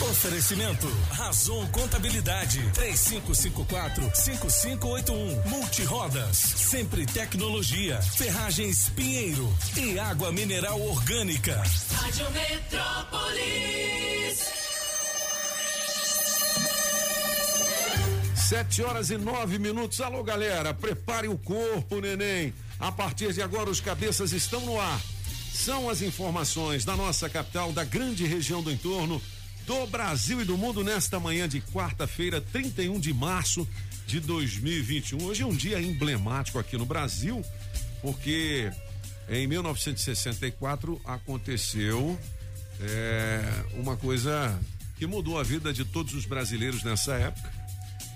Oferecimento. Razon Contabilidade. 3554-5581 Multirodas. Sempre Tecnologia. Ferragens Pinheiro. E Água Mineral Orgânica. Rádio Metrópolis. Sete horas e nove minutos. Alô, galera, prepare o corpo, neném. A partir de agora, os cabeças estão no ar. São as informações da nossa capital, da grande região do entorno, do Brasil e do mundo nesta manhã de quarta-feira, 31 de março de 2021. Hoje é um dia emblemático aqui no Brasil, porque em 1964 aconteceu é, uma coisa que mudou a vida de todos os brasileiros nessa época.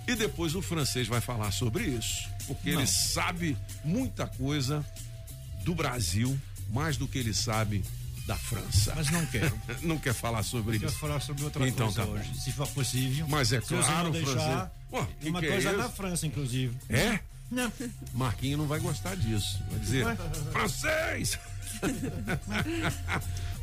E depois o francês vai falar sobre isso, porque Não. ele sabe muita coisa do Brasil, mais do que ele sabe da França. Mas não quero. não quer falar sobre isso. falar sobre outra Então coisa tá bom. hoje, se for possível. Mas é claro, deixar. Pô, que uma que é coisa isso? na França, inclusive. É? Não. Marquinho não vai gostar disso. Vai dizer, francês!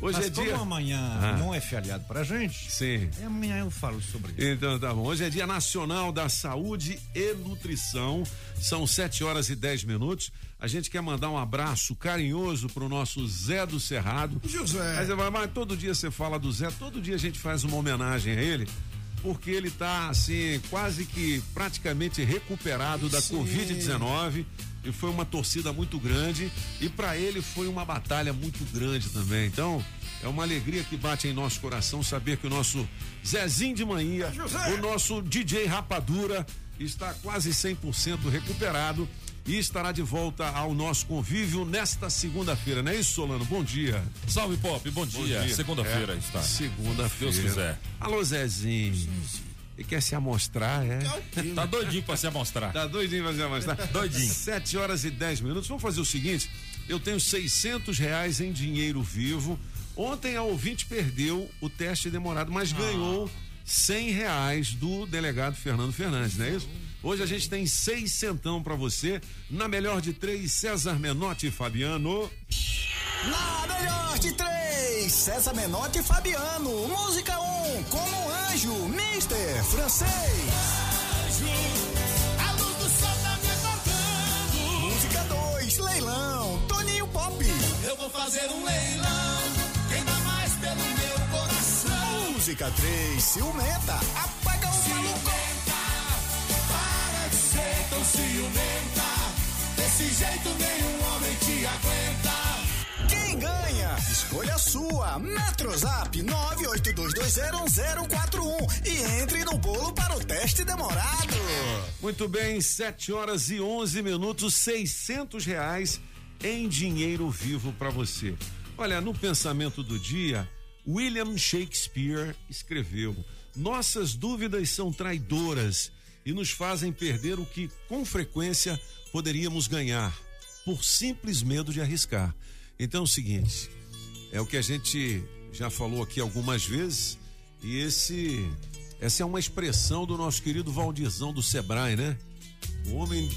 Hoje Mas é como dia. amanhã Ah. não é feriado pra gente, Sim. é amanhã eu falo sobre isso. Então tá bom. Hoje é Dia Nacional da Saúde e Nutrição. São 7 horas e 10 minutos. A gente quer mandar um abraço carinhoso pro nosso Zé do Cerrado. José. Mas, mas, todo dia você fala do Zé, todo dia a gente faz uma homenagem a ele, porque ele tá assim, quase que praticamente recuperado da Sim. Covid-19 e foi uma torcida muito grande e para ele foi uma batalha muito grande também. Então, é uma alegria que bate em nosso coração saber que o nosso Zezinho de Manhã, o nosso DJ Rapadura está quase 100% recuperado e estará de volta ao nosso convívio nesta segunda-feira, não é isso, Solano? Bom dia. Salve Pop, bom dia. Segunda-feira É, está. Segunda-feira. Deus quiser. Alô, Zezinho. Ele quer se amostrar, é? Tá doidinho pra se amostrar. Tá doidinho pra se amostrar? Doidinho. Sete horas e dez minutos. Vamos fazer o seguinte: eu tenho 600 reais em dinheiro vivo. Ontem a ouvinte perdeu o teste demorado, mas ganhou 100 reais do delegado Fernando Fernandes, não é isso? Hoje a gente tem seis centão pra você. Na melhor de três, César Menotti e Fabiano. Na melhor de três, César Menotti e Fabiano. Música 1, um, como um anjo, Mister Francês. A luz do sol tá me tocando Música 2, leilão, Toninho Pop. Eu vou fazer um leilão Quem dá mais pelo meu coração Música 3, ciumenta, apaga o maluco. Para de ser tão ciumenta Desse jeito nenhum homem te aguenta Quem ganha? Escolha a sua. Metrozap 982201041 e entre no bolo para o teste demorado. Muito bem, 7 horas e 11 minutos, 600 reais em dinheiro vivo para você. Olha, no pensamento do dia, William Shakespeare escreveu: Nossas dúvidas são traidoras e nos fazem perder o que com frequência poderíamos ganhar por simples medo de arriscar. Então é o seguinte, é o que a gente já falou aqui algumas vezes e esse essa é uma expressão do nosso querido Valdirzão do Sebrae, né? O homem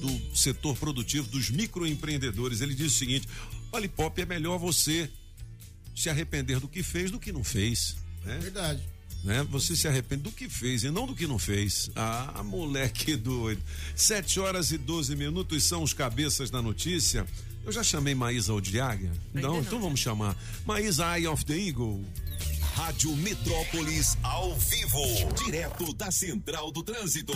do setor produtivo dos microempreendedores, ele diz o seguinte: olha, Pop, é melhor você se arrepender do que fez do que não fez, né? Verdade. Né? Você se arrepende do que fez e não do que não fez. Ah, moleque doido. Sete horas e 12 minutos são os cabeças da notícia. Eu já chamei Maísa Odiaga? Não, então vamos chamar. Maísa Eye of the Eagle. Rádio Metrópolis ao vivo, direto da Central do Trânsito.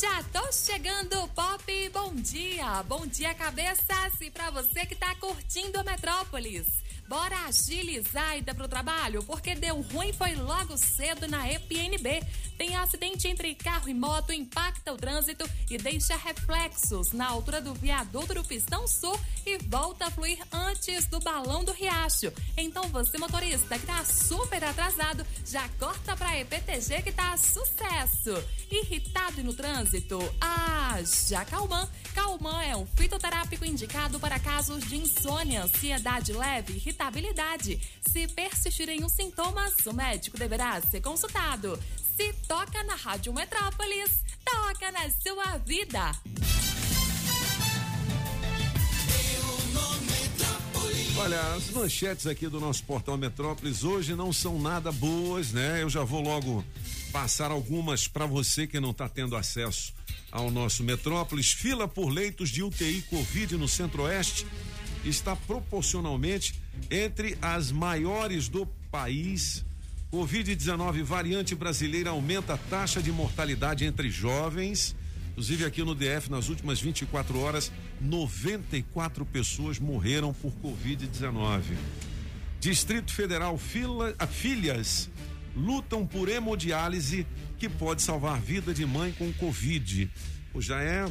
Já tô chegando, Pop. Bom dia. Bom dia, cabeças. E pra você que tá curtindo a Metrópolis. Bora agilizar a ida pro trabalho, porque deu ruim foi logo cedo na EPNB. Tem acidente entre carro e moto, impacta o trânsito e deixa reflexos na altura do viaduto do Pistão Sul e volta a fluir antes do balão do Riacho. Então você, motorista, que tá super atrasado, já corta pra EPTG que tá sucesso. Irritado e no trânsito? Ah, já Calman. Calman é um fitoterápico indicado para casos de insônia, ansiedade leve, irritação Se persistirem os sintomas, o médico deverá ser consultado. Se toca na Rádio Metrópolis, toca na sua vida. Olha, as manchetes aqui do nosso portal Metrópolis hoje não são nada boas, né? Eu já vou logo passar algumas para você que não está tendo acesso ao nosso Metrópolis. Fila por leitos de UTI Covid no Centro-Oeste está proporcionalmente entre as maiores do país. Covid-19 variante brasileira aumenta a taxa de mortalidade entre jovens. Inclusive aqui no DF, nas últimas 24 horas, 94 pessoas morreram por Covid-19. Distrito Federal, fila, a filhas lutam por hemodiálise que pode salvar vida de mãe com Covid. Já é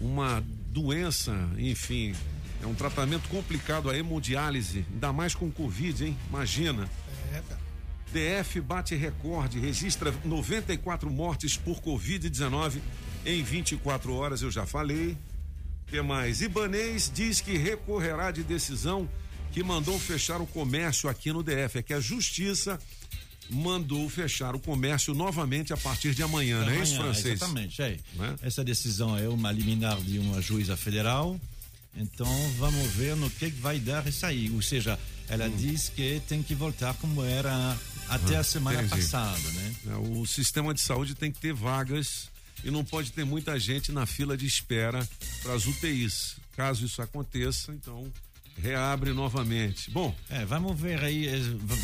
uma doença, enfim, é um tratamento complicado a hemodiálise, ainda mais com Covid, hein? Imagina. É, cara. DF bate recorde, registra 94 mortes por Covid-19 em 24 horas, eu já falei. O que mais? Ibanês diz que recorrerá de decisão que mandou fechar o comércio aqui no DF. É que a justiça mandou fechar o comércio novamente a partir de amanhã, não é isso, francês? Exatamente, é. é. Essa decisão é uma liminar de uma juíza federal. Então vamos ver no que vai dar isso aí. Ou seja, ela hum. diz que tem que voltar como era até ah, a semana entendi. passada, né? É, o sistema de saúde tem que ter vagas e não pode ter muita gente na fila de espera para as UTIs. Caso isso aconteça, então reabre novamente. Bom, é, vamos ver aí, é,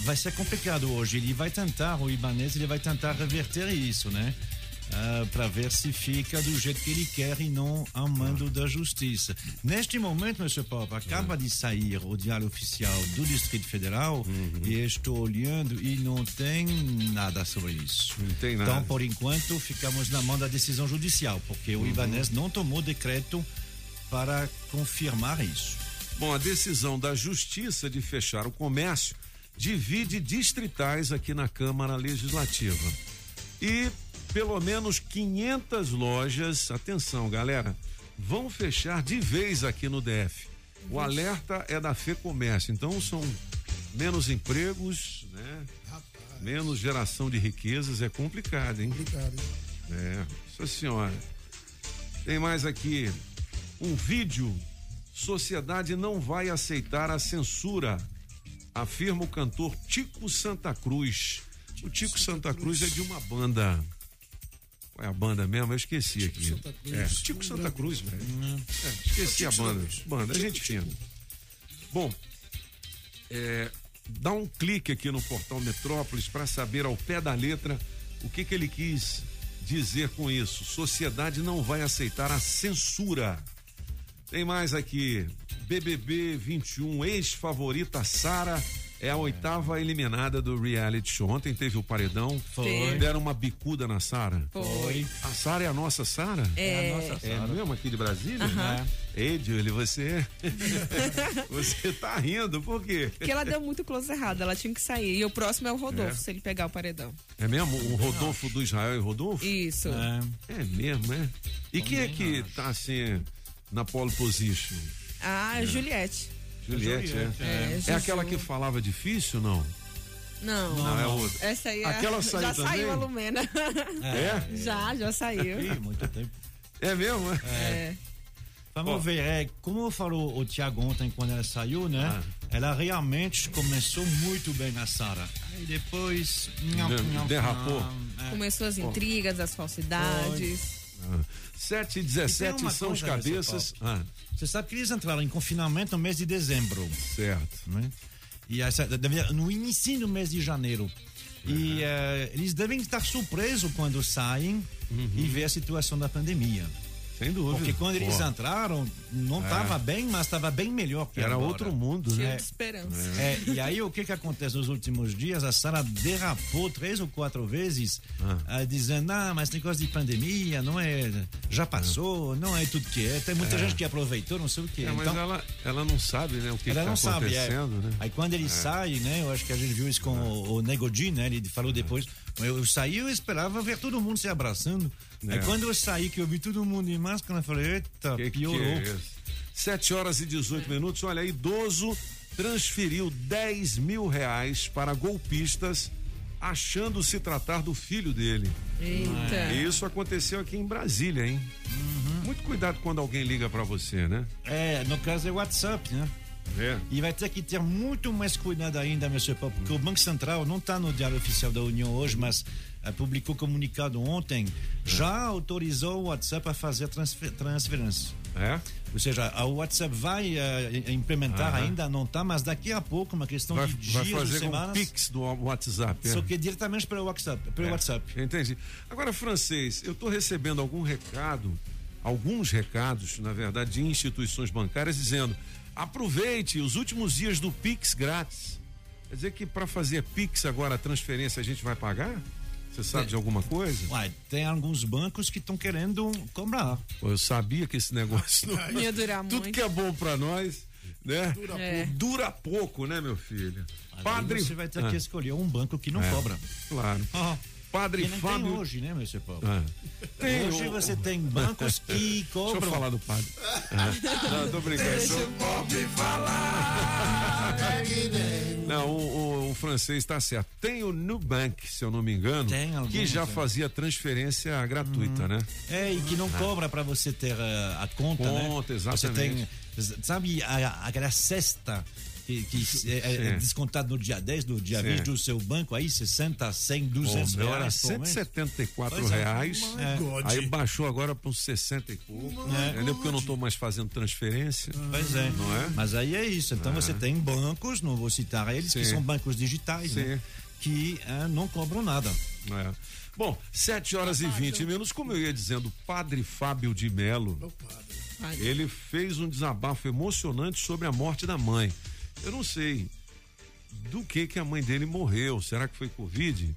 vai ser complicado hoje. Ele vai tentar, o Ibanez, ele vai tentar reverter isso, né? Uh, ah, para ver se fica do jeito que ele quer e não ao mando da justiça. Neste momento, Mr. Pop, acaba de sair o diário oficial do Distrito Federal uhum. e estou olhando e não tem nada sobre isso. Não tem nada. Então, por enquanto, ficamos na mão da decisão judicial, porque o uhum. Ibanez não tomou decreto para confirmar isso. Bom, a decisão da justiça de fechar o comércio divide distritais aqui na Câmara Legislativa. E pelo menos 500 lojas, atenção galera, vão fechar de vez aqui no DF. O alerta é da Fê Comércio, então são menos empregos, né? Rapaz. Menos geração de riquezas, é complicado, hein? Complicado, hein? É, nossa senhora. Tem mais aqui um vídeo. Sociedade não vai aceitar a censura, afirma o cantor Tico Santa Cruz. O Tico Santa Cruz é de uma banda qual é a banda mesmo? Eu esqueci Chico aqui. Santa Cruz. É, Chico Santa Cruz, velho. Hum. É, esqueci a banda. Banda, é gente fina. Bom, é, dá um clique aqui no portal Metrópolis para saber ao pé da letra o que, que ele quis dizer com isso. Sociedade não vai aceitar a censura. Tem mais aqui. BBB 21, ex-favorita Sara é a oitava eliminada do reality show. Ontem teve o paredão. Foi. Deram uma bicuda na Sara. Foi. A Sara é a nossa Sara? É. é a nossa Sara. É mesmo aqui de Brasília? Uh -huh. é. Ei, Julie, você. você tá rindo, por quê? Porque ela deu muito close errado, ela tinha que sair. E o próximo é o Rodolfo, é. se ele pegar o paredão. É mesmo? O Rodolfo do Israel e Rodolfo? Isso. É, é mesmo, é? E Também quem é que acho. tá assim na pole position? Ah, é. Juliette. Juliette, é. É, é. é aquela que falava difícil, não? Não. Não, não é outra. Essa aí é. Aquela saiu já também? saiu a Lumena. É? Já, já saiu. Ih, muito tempo. É mesmo, é? É. Vamos Bom. ver, é, como falou o Tiago ontem quando ela saiu, né? Ah. Ela realmente começou muito bem na Sara. Aí depois. Derrapou. É. Começou as intrigas, as falsidades. Ah. 7 e 17 são os cabeças. Ah. Você sabe que eles entraram em confinamento no mês de dezembro. Certo. Né? E essa, no início do mês de janeiro. Uhum. E uh, eles devem estar surpresos quando saem uhum. e ver a situação da pandemia. Sem dúvida. Porque quando eles Pô. entraram, não estava é. bem, mas estava bem melhor que Era agora. outro mundo, Cheio né? de esperança. É. é. e aí o que que acontece nos últimos dias? A Sara derrapou três ou quatro vezes, ah. uh, dizendo, ah, mas tem coisa de pandemia, não é, já passou, ah. não é tudo que é. Tem muita é. gente que aproveitou, não sei o que. É, mas então, ela, ela não sabe, né, o que está acontecendo, sabe, né? Aí quando ele é. sai, né, eu acho que a gente viu isso com o, o Negodin, né, ele falou depois, eu saí, eu esperava ver todo mundo se abraçando. É. Aí quando eu saí, que eu vi todo mundo em máscara, eu falei, eita, que piorou. Que é Sete horas e 18 minutos, olha, idoso transferiu 10 mil reais para golpistas, achando se tratar do filho dele. Eita. E isso aconteceu aqui em Brasília, hein? Muito cuidado quando alguém liga para você, né? É, no caso é WhatsApp, né? É. E vai ter que ter muito mais cuidado ainda, Monsieur Pop, porque o Banco Central não está no Diário Oficial da União hoje, mas eh, publicou comunicado ontem, já autorizou o WhatsApp a fazer transfer, transferência. É? Ou seja, a WhatsApp vai eh, implementar, Aham. ainda não está, mas daqui a pouco, uma questão Vai, de vai dias ou fazer um semanas, pix do WhatsApp. é. só que diretamente pelo WhatsApp. Pelo É, WhatsApp. Entendi. Agora, francês, eu estou recebendo algum recado, alguns recados, na verdade, de instituições bancárias dizendo: aproveite os últimos dias do Pix grátis. Quer dizer que para fazer Pix agora a transferência a gente vai pagar? Você sabe de alguma coisa? Uai, tem alguns bancos que estão querendo cobrar. Pô, Eu sabia que esse negócio não Ia durar Tudo muito. que é bom para nós, né? Dura, É. pouco. Dura pouco, né, meu filho? Padre. Você vai ter Ah, que escolher um banco que não É. cobra. Claro. Ah, Padre Fábio. tem hoje, né, Monsieur Paulo? Ah. Hoje o- você tem bancos que Deixa eu cobram. falar do padre. Ah. Não, tô brincando. Não, o, o- o francês está certo. Tem o Nubank, se eu não me engano, Tem alguns, que já é. fazia transferência gratuita, né? É, e que não cobra para você ter eh, a conta, né? Conta, Você exatamente. tem, sabe, a- aquela cesta que, que é, é Sim. descontado no dia 10, no dia Sim. 20 do seu banco, aí 60, 100, 200 Pô, meu era reais mês. 174 Pois é. reais. É. Aí baixou agora para uns 60 e pouco. É. Entendeu? Porque eu não estou mais fazendo transferência. Pois é. Não é? Mas aí é isso. Então você tem bancos, não vou citar eles, que Sim. são bancos digitais, Sim. né? Que não cobram nada. É. Bom, 7 horas e 20 minutos, como eu ia dizendo, Padre Fábio de Melo, ele fez um desabafo emocionante sobre a morte da mãe. Eu não sei do que que a mãe dele morreu. Será que foi Covid?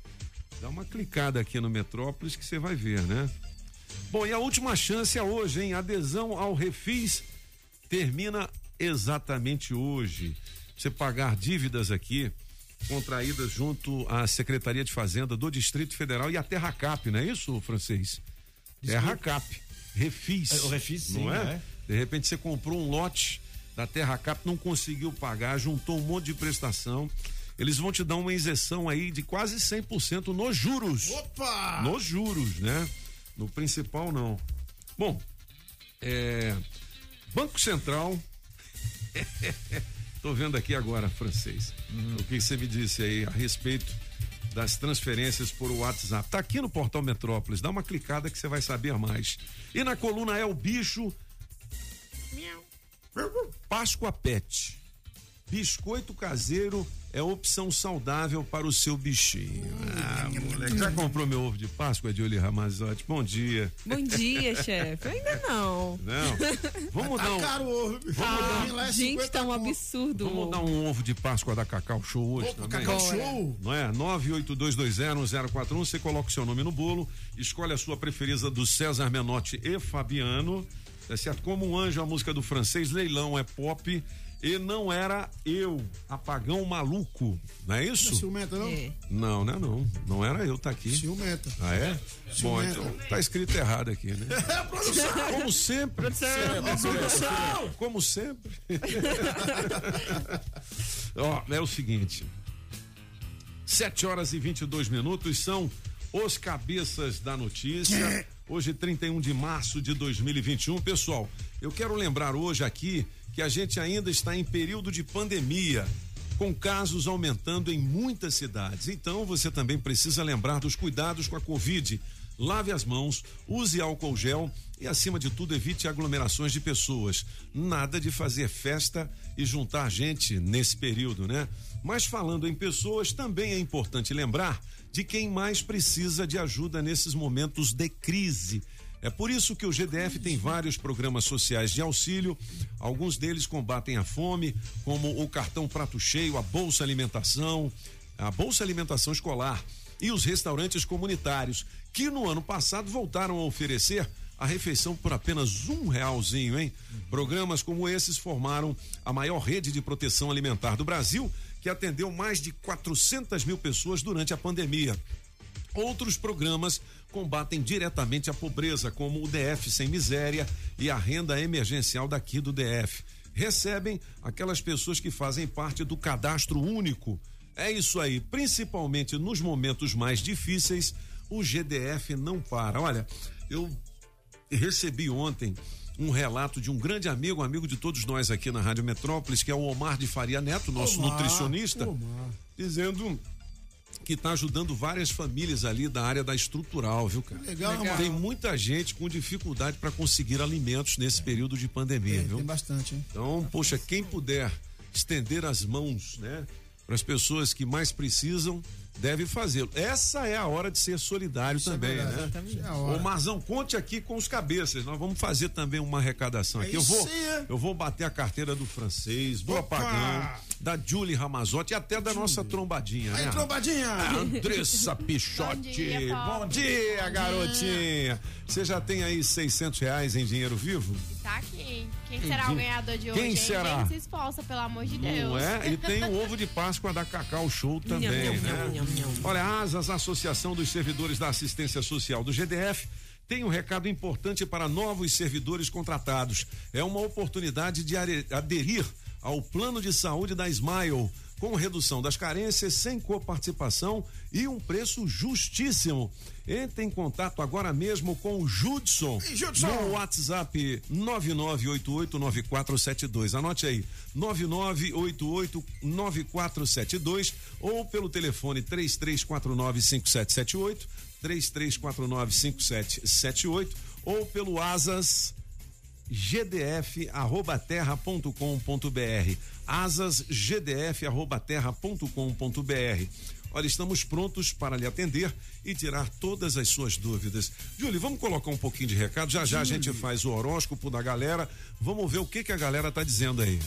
Dá uma clicada aqui no Metrópolis que você vai ver, né? Bom, e a última chance é hoje, hein? Adesão ao Refis termina exatamente hoje. Você pagar dívidas aqui contraídas junto à Secretaria de Fazenda do Distrito Federal e a Terracap, não é isso, francês? Terracap, Refis. É, o Refis, sim, não é? é. De repente você comprou um lote da Terracap, não conseguiu pagar, juntou um monte de prestação. Eles vão te dar uma isenção aí de quase 100% nos juros. Opa! Nos juros, né? No principal, não. Bom, é, Banco Central. Tô vendo aqui agora, francês. O que você me disse aí a respeito das transferências por WhatsApp? Tá aqui no portal Metrópolis. Dá uma clicada que você vai saber mais. E na coluna é o bicho. Páscoa Pet. Biscoito caseiro é opção saudável para o seu bichinho. Ah, moleque, já comprou meu ovo de Páscoa, Julie Ramazotti? Bom dia. Bom dia, chefe. Ainda não. Não. Vamos dar Tá um, caro o ovo. Ah, Lá é gente, 50 tá um absurdo. vamos dar um ovo de Páscoa da Cacau Show hoje Opa, também. Cacau. Show. Não é? 982201041. Você coloca o seu nome no bolo, escolhe a sua preferida do César Menotti e Fabiano. Tá certo? Como um anjo, a música do francês, leilão é pop. E não era eu, apagão maluco. Não é Não é isso? ciumenta, não? É. Não, não é não. Não era eu, tá aqui. Ciumenta. Ah, é? Bom, Ciumenta. então tá escrito errado aqui, né? Como sempre. Como sempre. Ó, é o seguinte. 7 horas e 22 minutos são os cabeças da notícia. Hoje, 31 de março de 2021. Pessoal, eu quero lembrar hoje aqui que a gente ainda está em período de pandemia, com casos aumentando em muitas cidades. Então, você também precisa lembrar dos cuidados com a Covid. Lave as mãos, use álcool gel e, acima de tudo, evite aglomerações de pessoas. Nada de fazer festa e juntar gente nesse período, né? Mas falando em pessoas, também é importante lembrar de quem mais precisa de ajuda nesses momentos de crise. É por isso que o GDF tem vários programas sociais de auxílio. Alguns deles combatem a fome, como o cartão Prato Cheio, a Bolsa Alimentação, a Bolsa Alimentação Escolar e os restaurantes comunitários, que no ano passado voltaram a oferecer a refeição por apenas um realzinho, hein? Programas como esses formaram a maior rede de proteção alimentar do Brasil, que atendeu mais de 400 mil pessoas durante a pandemia. Outros programas combatem diretamente a pobreza, como o DF Sem Miséria e a renda emergencial daqui do DF. recebem aquelas pessoas que fazem parte do cadastro único. É isso aí, principalmente nos momentos mais difíceis, o GDF não para. Olha, eu recebi ontem um relato de um grande amigo, amigo de todos nós aqui na Rádio Metrópolis, que é o Omar de Faria Neto, nosso Omar, nutricionista, Omar. dizendo que está ajudando várias famílias ali da área da estrutural, viu, cara? Legal, Legal. Tem muita gente com dificuldade para conseguir alimentos nesse período de pandemia, É, viu? tem bastante, hein? Então, poxa, quem puder estender as mãos, né, para as pessoas que mais precisam, deve fazê-lo. Essa é a hora de ser solidário Isso é também, verdade. né? É a hora. Ô Marzão, conte aqui com os cabeças. Nós vamos fazer também uma arrecadação aqui. Eu vou, é. eu vou bater a carteira do francês, do Opa! apagão, da Julie Ramazotti e até da nossa trombadinha, Aí, né? trombadinha! A Andressa Pichotti. Bom dia. Bom dia, garotinha. Você já tem aí 600 reais em dinheiro vivo? Tá aqui. Quem será o ganhador de hoje? Quem hein? será? Quem se esforça, pelo amor de Deus. Não é? E tem o ovo de Páscoa da Cacau Show também, Nham, né? nham, nham, nham. Olha, a ASAS, Associação dos Servidores da Assistência Social do GDF, tem um recado importante para novos servidores contratados. É uma oportunidade de aderir ao plano de saúde da Smile, com redução das carências, sem coparticipação e um preço justíssimo. Entre em contato agora mesmo com o Judson, Judson! no WhatsApp 99889472. Anote aí, 99889472 ou pelo telefone 33495778, 33495778 ou pelo asas gdf@terra.com.br. asasgdf@terra.com.br. Olha, estamos prontos para lhe atender e tirar todas as suas dúvidas. Júlio, vamos colocar um pouquinho de recado. Já já a gente faz o horóscopo da galera. Vamos ver o que que a galera tá dizendo aí.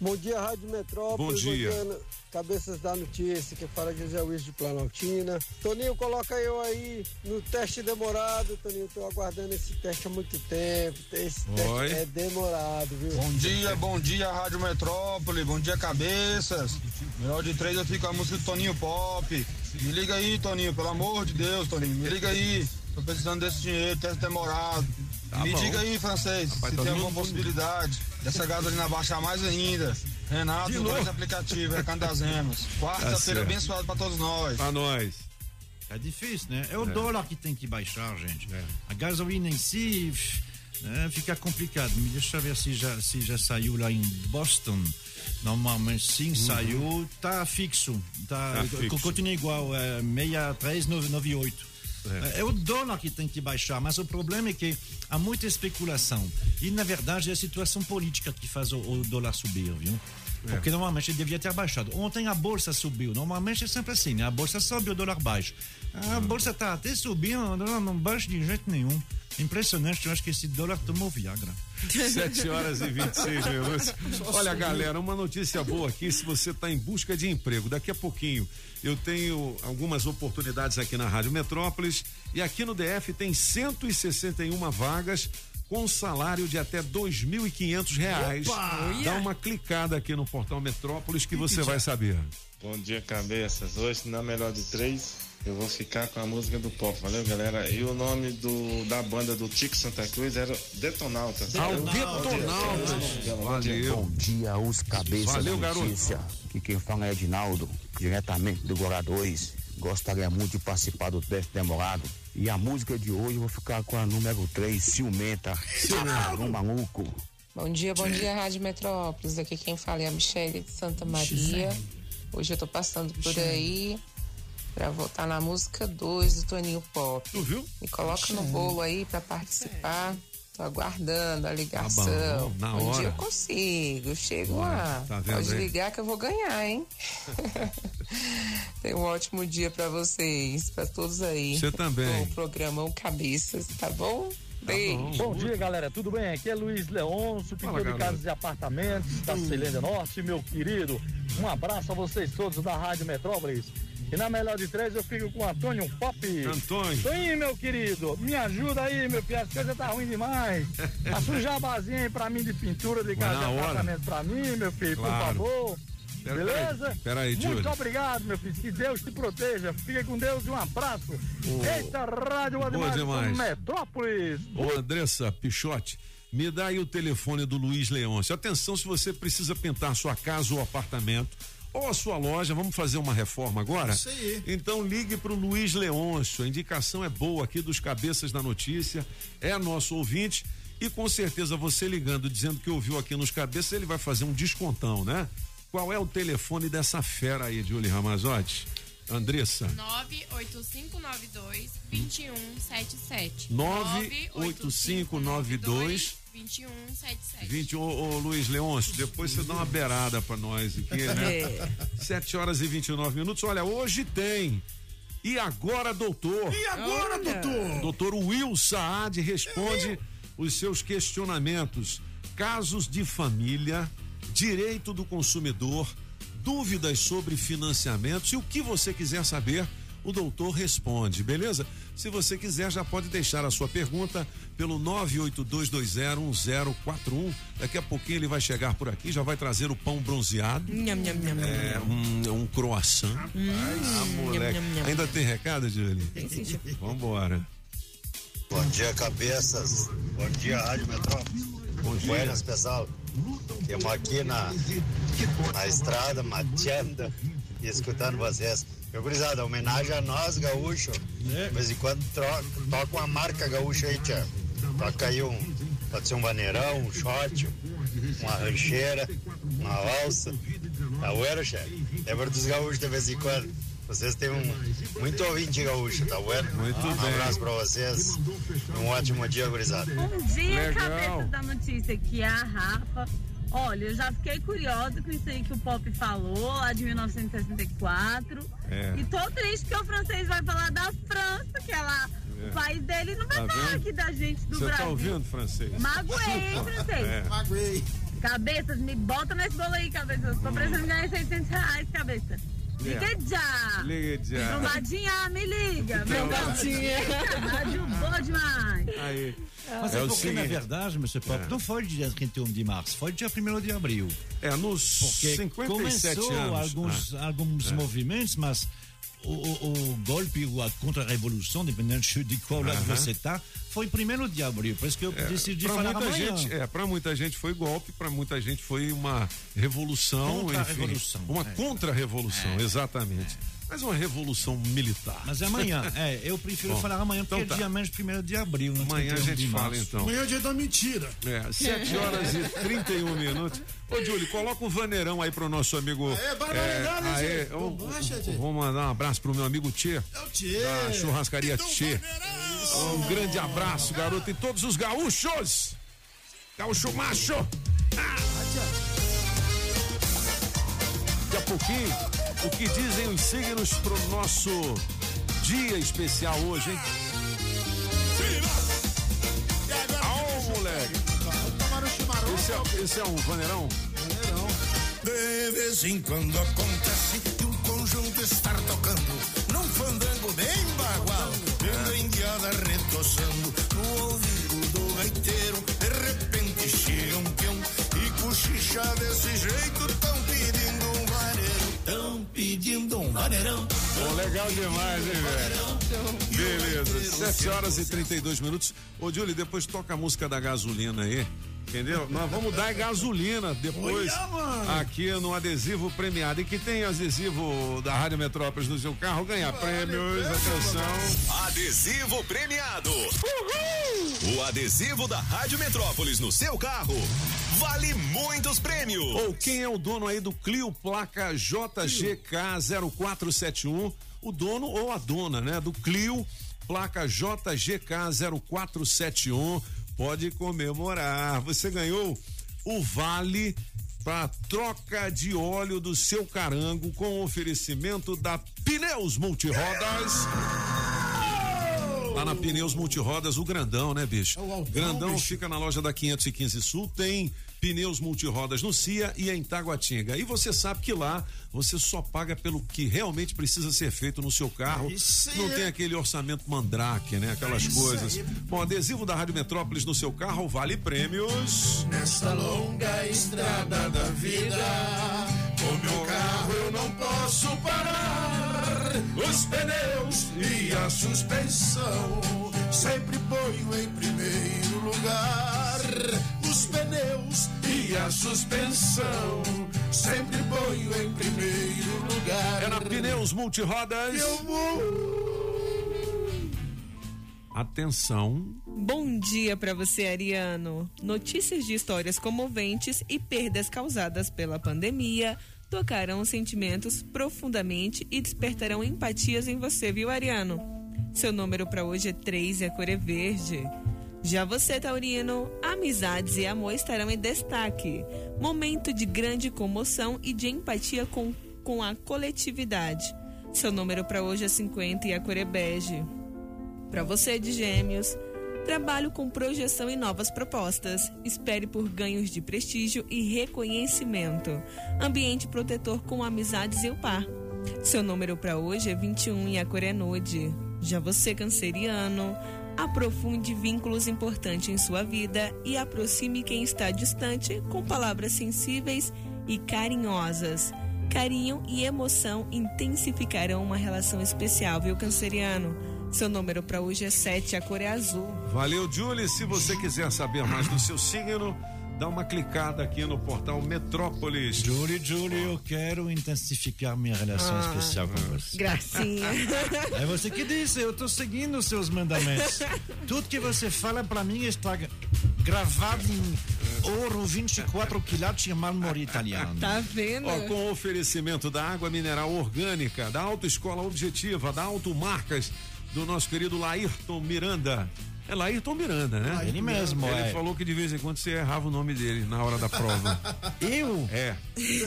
Bom dia, Rádio Metrópolis. Bom dia. Ana- Cabeças da Notícia, que fala José Luiz de Planaltina. Toninho, coloca eu aí no teste demorado, Toninho. Tô aguardando esse teste há muito tempo. Esse Oi. teste é demorado, viu? Bom dia, bom dia, Rádio Metrópole, bom dia, cabeças. Melhor de três eu fico com a música do Toninho Pop. Me liga aí, Toninho, pelo amor de Deus, Toninho, me liga aí. Tô precisando desse dinheiro, teste demorado. Tá me bom. diga aí, francês, Rapaz, se tá tem alguma mundo- possibilidade dessa gasolina baixar mais ainda. Renato, De do novo? Grande Aplicativo. Tá Quarta-feira certo. abençoada pra todos nós. Pra nós. É difícil, né? É o dólar que tem que baixar, gente. É. A gasolina em si né, fica complicado. Me deixa ver se já, se já saiu lá em Boston. Normalmente sim, saiu. Tá fixo. Tá, Uhum. Tá fixo. Continua igual, é 63998. É. é o dólar que tem que baixar, mas o problema é que há muita especulação. E, na verdade, é a situação política que faz o, o dólar subir, viu? É. Porque normalmente ele devia ter baixado. Ontem a bolsa subiu. Normalmente é sempre assim, né? A bolsa sobe, o dólar baixa. A bolsa tá até subindo, não baixa de jeito nenhum. Impressionante, eu acho que esse dólar tomou Viagra. 7 horas e 26 minutos. Olha, galera, uma notícia boa aqui. Se você está em busca de emprego, daqui a pouquinho eu tenho algumas oportunidades aqui na Rádio Metrópolis. E aqui no DF tem 161 vagas com salário de até 2.500 reais. Dá uma clicada aqui no portal Metrópolis que você vai saber. Bom dia, cabeças. Hoje, na melhor de três, eu vou ficar com a música do pop. Valeu, galera? E o nome do, da banda do Tico Santa Cruz era Detonautas. Ao Detonautas. Valeu. Bom dia, os cabeças Valeu, da garoto. notícia. Que quem fala é Edinaldo, diretamente do Gora 2. Gostaria muito de participar do teste demorado. E a música de hoje eu vou ficar com a número 3, Ciumenta. Ciumenta. maluco. Bom dia, bom dia, Rádio Metrópolis. Aqui quem fala é a Michele de Santa Maria. Hoje eu tô passando por aí pra votar na música 2 do Toninho Pop. Tu viu? Me coloca no bolo aí pra participar. Tô aguardando a ligação. Tá bom, na um hora. dia eu consigo, eu chego Olha, lá. tá vendo Pode aí? ligar que eu vou ganhar, hein? Tenha um ótimo dia pra vocês, pra todos aí. Você também. O programão Cabeças, tá bom? Beijo. Bom dia, galera. Tudo bem? Aqui é Luiz Leôncio, Fala, pintor de casas e apartamentos da Celenda Norte, meu querido. Um abraço a vocês todos da Rádio Metrópolis. E na melhor de três eu fico com o Antônio Pop. Antônio. Toninho, meu querido, me ajuda aí, meu filho. As coisas tá ruim demais. Assuja a basinha aí pra mim de pintura de casa de apartamento pra mim, meu filho, Claro. por favor. Pera Beleza? aí, pera Muito Júlio. obrigado, meu filho. Que Deus te proteja. Fique com Deus e um abraço. Ô, Eita, Rádio Ademais demais. Metrópolis. Ô, Andressa Pichotti, Me dá aí o telefone do Luiz Leôncio. Atenção se você precisa pintar sua casa ou apartamento ou a sua loja, vamos fazer uma reforma agora? Isso aí. Então ligue para o Luiz Leôncio. A indicação é boa aqui dos cabeças da notícia. É nosso ouvinte e com certeza você ligando dizendo que ouviu aqui nos cabeças, ele vai fazer um descontão, né? Qual é o telefone dessa fera aí, Julie Ramazotti? Andressa. 98592 2177. 98592 2177. 20, ô, ô Luiz Leôncio, depois você dá uma beirada pra nós aqui, né? É. 7 horas e 29 minutos. Olha, hoje tem. E agora, doutor? E agora, doutor? Doutor Will Saad responde os seus questionamentos. Casos de família, direito do consumidor, dúvidas sobre financiamentos e o que você quiser saber, o doutor responde, beleza? Se você quiser, já pode deixar a sua pergunta pelo 982201041. Daqui a pouquinho ele vai chegar por aqui, já vai trazer o pão bronzeado. Nham, nham, nham, É, um, um croissant. ah, moleque. nham, nham. Ainda tem recado, Julie? Tem sim. Vambora. Bom dia, cabeças. Bom dia, Rádio Metrópole. Bom dia. Buenas, pessoal. Estamos aqui na, na estrada, mateando e escutando vocês. Meu gurizada, homenagem a nós, gaúcho. De vez em quando troca, toca uma marca gaúcha aí, tia. Toca aí um, pode ser um vaneirão, um shot, uma rancheira, uma valsa. Tá bueno, chefe? Lembra dos gaúchos de vez em quando. Vocês têm um muito ouvinte gaúcho, tá bueno? Muito um bem. abraço pra vocês. Um ótimo dia, gurizada. Bom dia, Legal. cabeça da notícia, que é a Rafa. Olha, eu já fiquei curiosa com isso aí que o Pop falou, lá de 1964. É. E tô triste que o francês vai falar da França, que é lá, É. o país dele não vai Tá falar vendo? aqui da gente do Você Brasil. tá ouvindo, francês? Magoei, hein, francês? É. Magoei. Cabeças, me bota nesse bolo aí, cabeça. Eu tô precisando ganhar 600 reais, cabeça. Liga É. já! Liga já. Trombadinha, me liga! Meu Trombadinha. Rádio boa demais! Aí. Mas é, É o porque, na verdade, Mr. Pop, É. não foi dia 31 de março, foi dia 1 de abril. É, nos Porque 57 começou anos. alguns, Ah. alguns É. movimentos, mas o, o- o golpe ou a contra-revolução, dependendo de qual lado Aham. você está, foi 1 de abril. Por isso que eu É, decidi pra falar muita amanhã. gente, é, para muita gente foi golpe, para muita gente foi uma revolução, Contra-revolução, enfim, uma é. contra-revolução, exatamente. Mas uma revolução militar. Mas é amanhã, é, eu prefiro Bom, falar amanhã porque então é dia menos 1 de abril. não Amanhã a 31 gente fala, março. então. Amanhã é dia da mentira. É, 7 horas e 31 minutos. Ô, Júlio, coloca o vaneirão aí pro nosso amigo. É, vai vaneirão, né, aê, Bombacha, Tchê. Vou mandar um abraço pro meu amigo Tchê. É o Tchê. Da churrascaria Tchê. Um grande abraço, garoto, e todos os gaúchos. Gaúcho macho. Ah! Daqui a pouquinho, o que dizem os signos pro nosso dia especial hoje, hein? Aô, moleque. Esse é, esse é um vaneirão? De vez em quando acontece de um conjunto estar tocando legal demais, hein, velho? Beleza, 7 horas e 32 minutos. Ô, Júlio, depois toca a música da gasolina aí. Entendeu? Nós vamos dar gasolina depois Olha, mano. aqui no adesivo premiado. E que tem adesivo da Rádio Metrópolis no seu carro, ganha prêmios. Atenção. Adesivo premiado. O adesivo da Rádio Metrópolis no seu carro vale muitos prêmios. Ou quem é o dono aí do Clio placa JGK 0471? O dono ou a dona, né? Do Clio placa JGK 0471 pode comemorar. Você ganhou o vale para troca de óleo do seu carango com oferecimento da Pneus Multirodas. Lá na Pneus Multirodas, o grandão, né, bicho? grandão fica na loja da 515 Sul, tem pneus multirodas no CIA e em Taguatinga. E você sabe que lá você só paga pelo que realmente precisa ser feito no seu carro. Não tem aquele orçamento mandrake, né? Aquelas coisas. Bom, adesivo da Rádio Metrópolis no seu carro vale prêmios. Nessa longa estrada da vida, o meu carro eu não posso parar. Os pneus e a suspensão sempre ponho em primeiro lugar. e a suspensão. Sempre ponho em primeiro lugar. É na Pneus Multirodas. Eu vou. Atenção. Bom dia para você, Ariano. Notícias de histórias comoventes e perdas causadas pela pandemia tocarão sentimentos profundamente e despertarão empatias em você, viu, Ariano? Seu número para hoje é 3 e a cor é verde. Já você, Taurino, amizades e amor estarão em destaque. Momento de grande comoção e de empatia com, com a coletividade. Seu número para hoje é 50 e a cor é bege. Para você de Gêmeos, trabalho com projeção e novas propostas. Espere por ganhos de prestígio e reconhecimento. Ambiente protetor com amizades e o par. Seu número para hoje é 21 e a cor é nude. Já você, canceriano, aprofunde vínculos importantes em sua vida e aproxime quem está distante com palavras sensíveis e carinhosas. Carinho e emoção intensificarão uma relação especial, viu, canceriano? Seu número para hoje é 7, a cor é azul. Valeu, Julie. Se você quiser saber mais do seu signo, dá uma clicada aqui no portal Metrópolis. Julie, Julie, eu quero intensificar minha relação Ah, especial com você. Gracinha. É você que disse, eu tô seguindo os seus mandamentos. Tudo que você fala pra mim está gra- gravado em ouro 24 quilates em mármore italiano. Tá vendo? Ó, com oferecimento da água mineral orgânica, da Autoescola Objetiva, da Automarcas, do nosso querido Laírton Miranda. É Laírton Miranda, né? Ele mesmo, Ele é. falou que de vez em quando você errava o nome dele na hora da prova. Eu? É.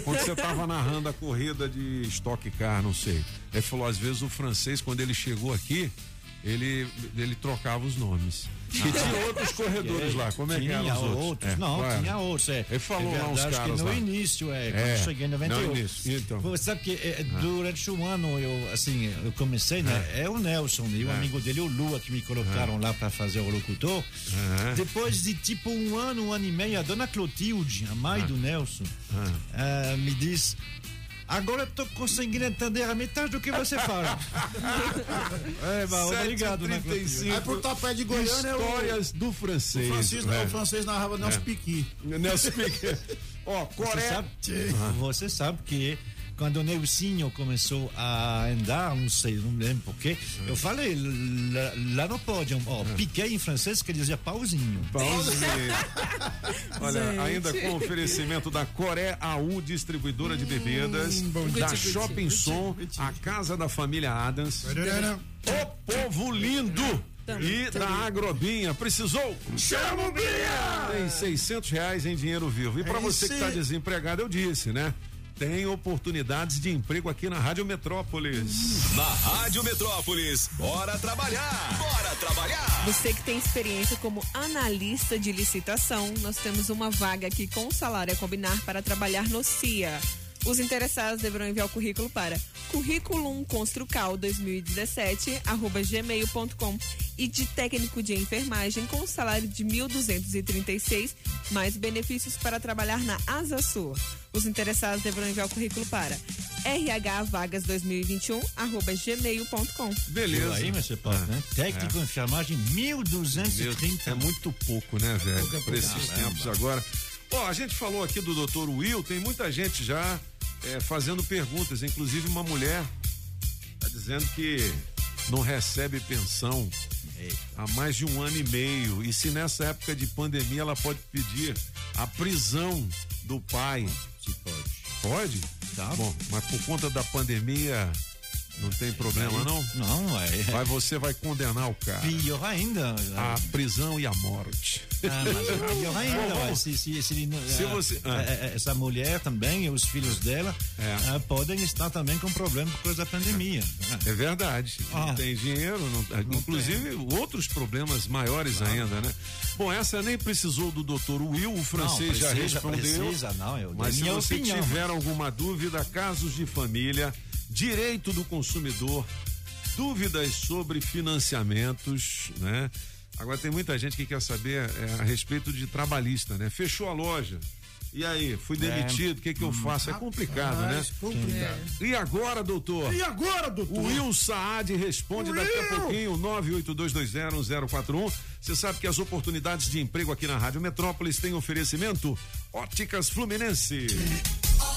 Quando você tava narrando a corrida de Stock Car, não sei. Ele falou, às vezes o francês, quando ele chegou aqui, ele, ele trocava os nomes. E tinha outros corredores lá. Como é que tinha eram os outros? É, não, era? tinha outros. É. Ele falou é lá uns verdade caras que no lá. início, é, quando É, eu cheguei em 98. no início, então. Você sabe que é, Ah. durante um ano eu, assim, eu comecei, né? É, o Nelson e o É. amigo dele, o Lua, que me colocaram lá para fazer o locutor. É. Depois de tipo um ano, um ano e meio, a dona Clotilde, a mãe do Nelson, ah, me diz. Agora eu tô conseguindo entender a metade do que você fala. é, mas obrigado, né, Clotilde? 7h35. Aí por tapé de Goiânia é o- Histórias do O francês. francês, né? o francês narrava Nelson É. Piqui. Nelson Piquet. Ó, Você Coreia. sabe, você sabe que quando o Neucinho começou a andar, não sei, não lembro porquê, eu falei lá, lá no pódio, ó, piquet em francês quer dizer pauzinho. Pauzinho. Olha, Gente. ainda com oferecimento da Coreia AU, distribuidora de bebidas, bom da dia. Shopping Guti, Som, a Casa da Família Adams, o povo lindo e da Agrobinha. Precisou? Chama o Binha! Tem 600 reais em dinheiro vivo. E para É você que está aí. desempregado, eu disse, né? Tem oportunidades de emprego aqui na Rádio Metrópolis. Na Rádio Metrópolis, bora trabalhar! Bora trabalhar! Você que tem experiência como analista de licitação, nós temos uma vaga aqui com salário a combinar para trabalhar no CIA. Os interessados deverão enviar o currículo para currículum construcal 2017 arroba gmail.com e de técnico de enfermagem com salário de 1.236 mais benefícios para trabalhar na Asa Sul. Os interessados deverão enviar o currículo para rhvagas 2021 arroba gmail.com. Beleza. Aí, mas você pode, né? Técnico É. em enfermagem, 1230. É muito pouco, né, velho? Pouco Para esses tempos agora. Ó, a gente falou aqui do doutor Will, tem muita gente já é, fazendo perguntas, inclusive uma mulher tá dizendo que não recebe pensão há mais de um ano e meio. E se nessa época de pandemia ela pode pedir a prisão do pai. Se pode. Pode? Tá. Bom, mas por conta da pandemia não tem problema, não? Não, é. Vai, você vai condenar o cara. Pior ainda. A prisão e a morte. Ah, mas pior ainda, Bom, se, se, se, não- Se ah, você- ah. essa mulher também e os filhos dela ah, podem estar também com problema por causa da pandemia. É verdade. Não Ah. tem dinheiro, não- inclusive outros problemas maiores ainda, né? Bom, essa nem precisou do doutor Will, o francês Não, já precisa, respondeu. precisa, não, eu mas se você opinião. tiver alguma dúvida, casos de família, direito do consumidor, dúvidas sobre financiamentos, né? Agora tem muita gente que quer saber é, a respeito de trabalhista, né? Fechou a loja E aí, fui demitido, o que que eu faço? É complicado, né? Rapaz, complicado. E agora, doutor? E agora, doutor? O Will Saad responde daqui a Will! pouquinho, 982201041. Você sabe que as oportunidades de emprego aqui na Rádio Metrópolis têm oferecimento Óticas Fluminense. Óticas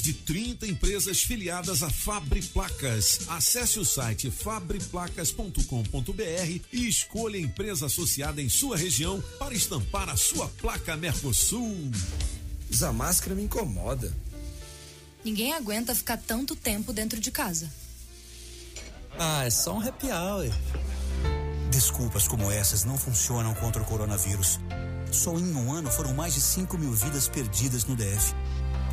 de 30 empresas filiadas à Fabre Placas. Acesse o site fabreplacas.com.br e escolha a empresa associada em sua região para estampar a sua placa Mercosul. Usar máscara me incomoda. Ninguém aguenta ficar tanto tempo dentro de casa. Ah, é só um happy hour. Desculpas como essas não funcionam contra o coronavírus. Só em um ano foram mais de 5 mil vidas perdidas no DF.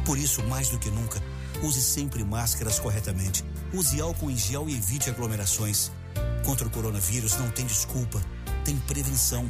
Por isso, mais do que nunca, use sempre máscaras corretamente. Use álcool em gel e evite aglomerações. Contra o coronavírus não tem desculpa, tem prevenção.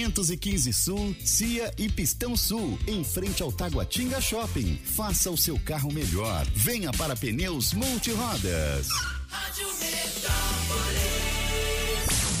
515 Sul, Cia e Pistão Sul, em frente ao Taguatinga Shopping. Faça o seu carro melhor. Venha para Pneus Multirodas. Rádio Metrópolis.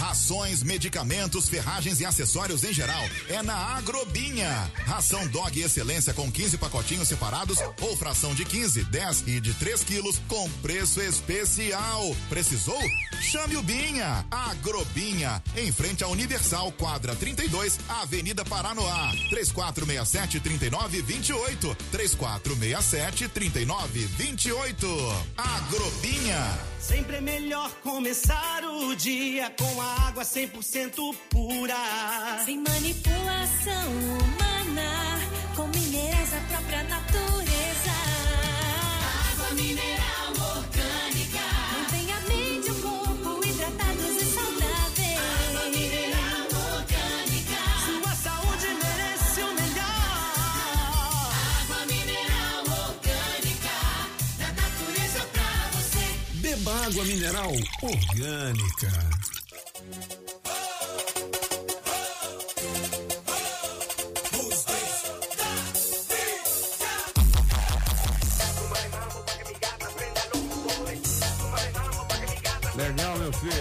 Rações, medicamentos, ferragens e acessórios em geral é na Agrobinha. Ração Dog Excelência com 15 pacotinhos separados ou fração de 15, 10 e de 3 quilos com preço especial. Precisou? Chame o Binha. Agrobinha, em frente à Universal, quadra 32, Avenida Paranoá. 3467 3928. 3467 3928. Agrobinha. Sempre é melhor começar o dia com a água 100% pura. Sem manipulação humana, com minerais da própria natureza. Água mineral orgânica. Mantém a mente e o corpo hidratados e saudáveis. Água mineral orgânica. Sua saúde merece o melhor. Água mineral orgânica. Da natureza pra você. Beba água mineral orgânica. Legal, meu filho.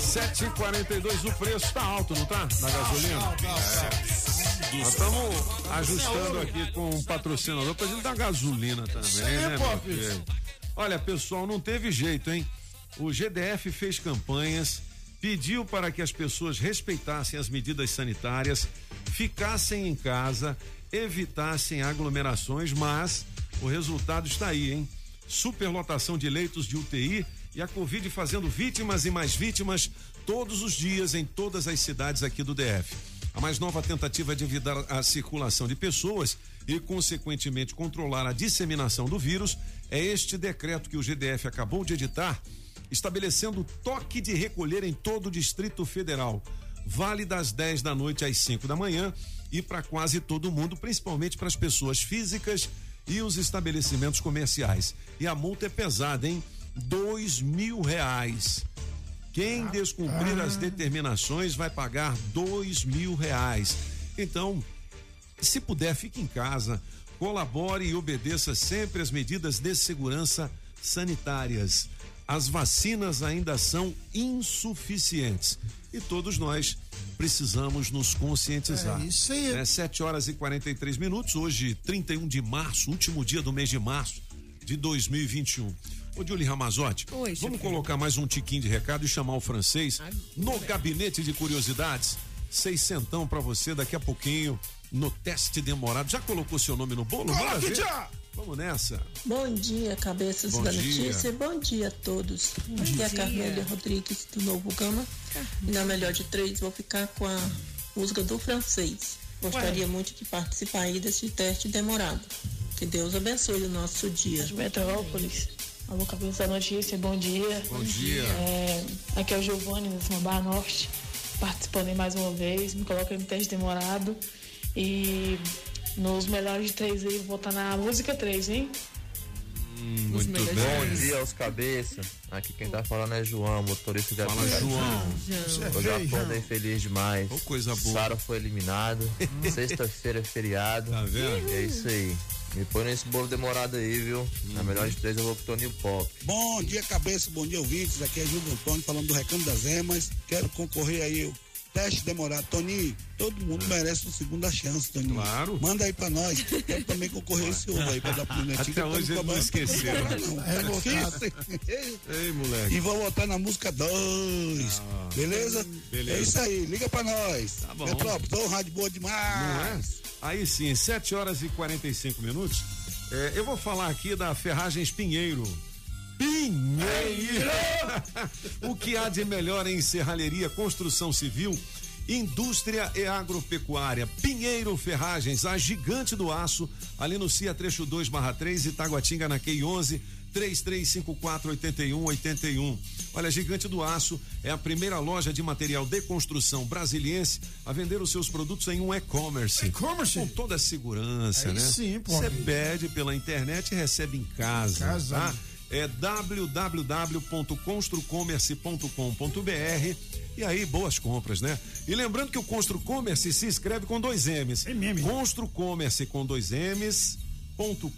7,42 o preço tá alto, não tá? Na gasolina? Nós estamos ajustando aqui com um patrocinador pra gente dar gasolina também, né, meu Pop. filho? Olha, pessoal, não teve jeito, hein? O GDF fez campanhas, pediu para que as pessoas respeitassem as medidas sanitárias, ficassem em casa, evitassem aglomerações, mas o resultado está aí, hein? Superlotação de leitos de UTI e a Covid fazendo vítimas e mais vítimas todos os dias em todas as cidades aqui do DF. A mais nova tentativa de evitar a circulação de pessoas e, consequentemente, controlar a disseminação do vírus é este decreto que o GDF acabou de editar, estabelecendo toque de recolher em todo o Distrito Federal. Vale das 10 da noite às 5 da manhã e para quase todo mundo, principalmente para as pessoas físicas e os estabelecimentos comerciais. E a multa é pesada, hein? Dois mil reais. Quem descumprir as determinações vai pagar dois mil reais. Então, se puder, fique em casa, colabore e obedeça sempre as medidas de segurança sanitárias. As vacinas ainda são insuficientes e todos nós precisamos nos conscientizar. É isso aí. É 7 horas e 43 minutos, hoje, 31 de março, último dia do mês de março de 2021. Ô, Julie Ramazotti, Oi, vamos colocar mais um tiquinho de recado e chamar o francês no gabinete de curiosidades. Seiscentão pra você daqui a pouquinho no teste demorado. Já colocou seu nome no bolo? Coloque ver. já! Vamos nessa. Bom dia, cabeças Bom da dia. notícia. Bom dia a todos. Aqui é a dia. Carmélia Rodrigues do Novo Gama. E na melhor de três, vou ficar com a música do francês. Gostaria muito de participar aí desse teste demorado. Que Deus abençoe o nosso dia. Metrópolis. Alô, cabeça da notícia, bom dia. Bom dia. É, aqui é o Giovanni, do Sambar Norte, participando aí mais uma vez. Me coloca no teste demorado. E nos melhores de três aí, vou botar na música 3, hein? muito Bom dia aos cabeças. Aqui quem tá falando é João, motorista de Fala, aplicativo. João. Eu acordei feliz demais. Ô, coisa boa. Sara foi eliminado. Sexta-feira é feriado. Tá vendo? É isso aí. Me põe nesse bolo demorado aí, viu? Na melhor de três eu vou com o Toninho Pop. Bom dia, cabeça, bom dia, ouvintes. Aqui é Júlio Antônio falando do Recanto das Emas. Quero concorrer aí teste demorado. Toninho, todo mundo merece uma segunda chance, Toninho. Claro. Manda aí pra nós. Quero também concorrer esse ovo aí pra dar pro meu Até hoje ele não esqueceu. É difícil. Ei, moleque. E vou votar na música 2. beleza? beleza. É isso aí, liga pra nós. Tá bom. Metrópolis, ô, rádio boa Não é? demais. Aí sim, 7 horas e 45 minutos. É, eu vou falar aqui da Ferragens Pinheiro. Pinheiro! o que há de melhor em serralheria, construção civil, indústria e agropecuária? Pinheiro Ferragens, a gigante do aço, ali no CIA Trecho 2 barra 3, Itaguatinga na QI 11. 3354 8181. Olha, Gigante do Aço é a primeira loja de material de construção brasiliense a vender os seus produtos em um e-commerce. E-commerce? Com toda a segurança, Aí né? sim, pô. Você pede pela internet e recebe em casa. Casa. Tá? É www.construcommerce.com.br e aí, boas compras, né? E lembrando que o Construcommerce se escreve com dois M's. É? Construcommerce com dois M's. .com.br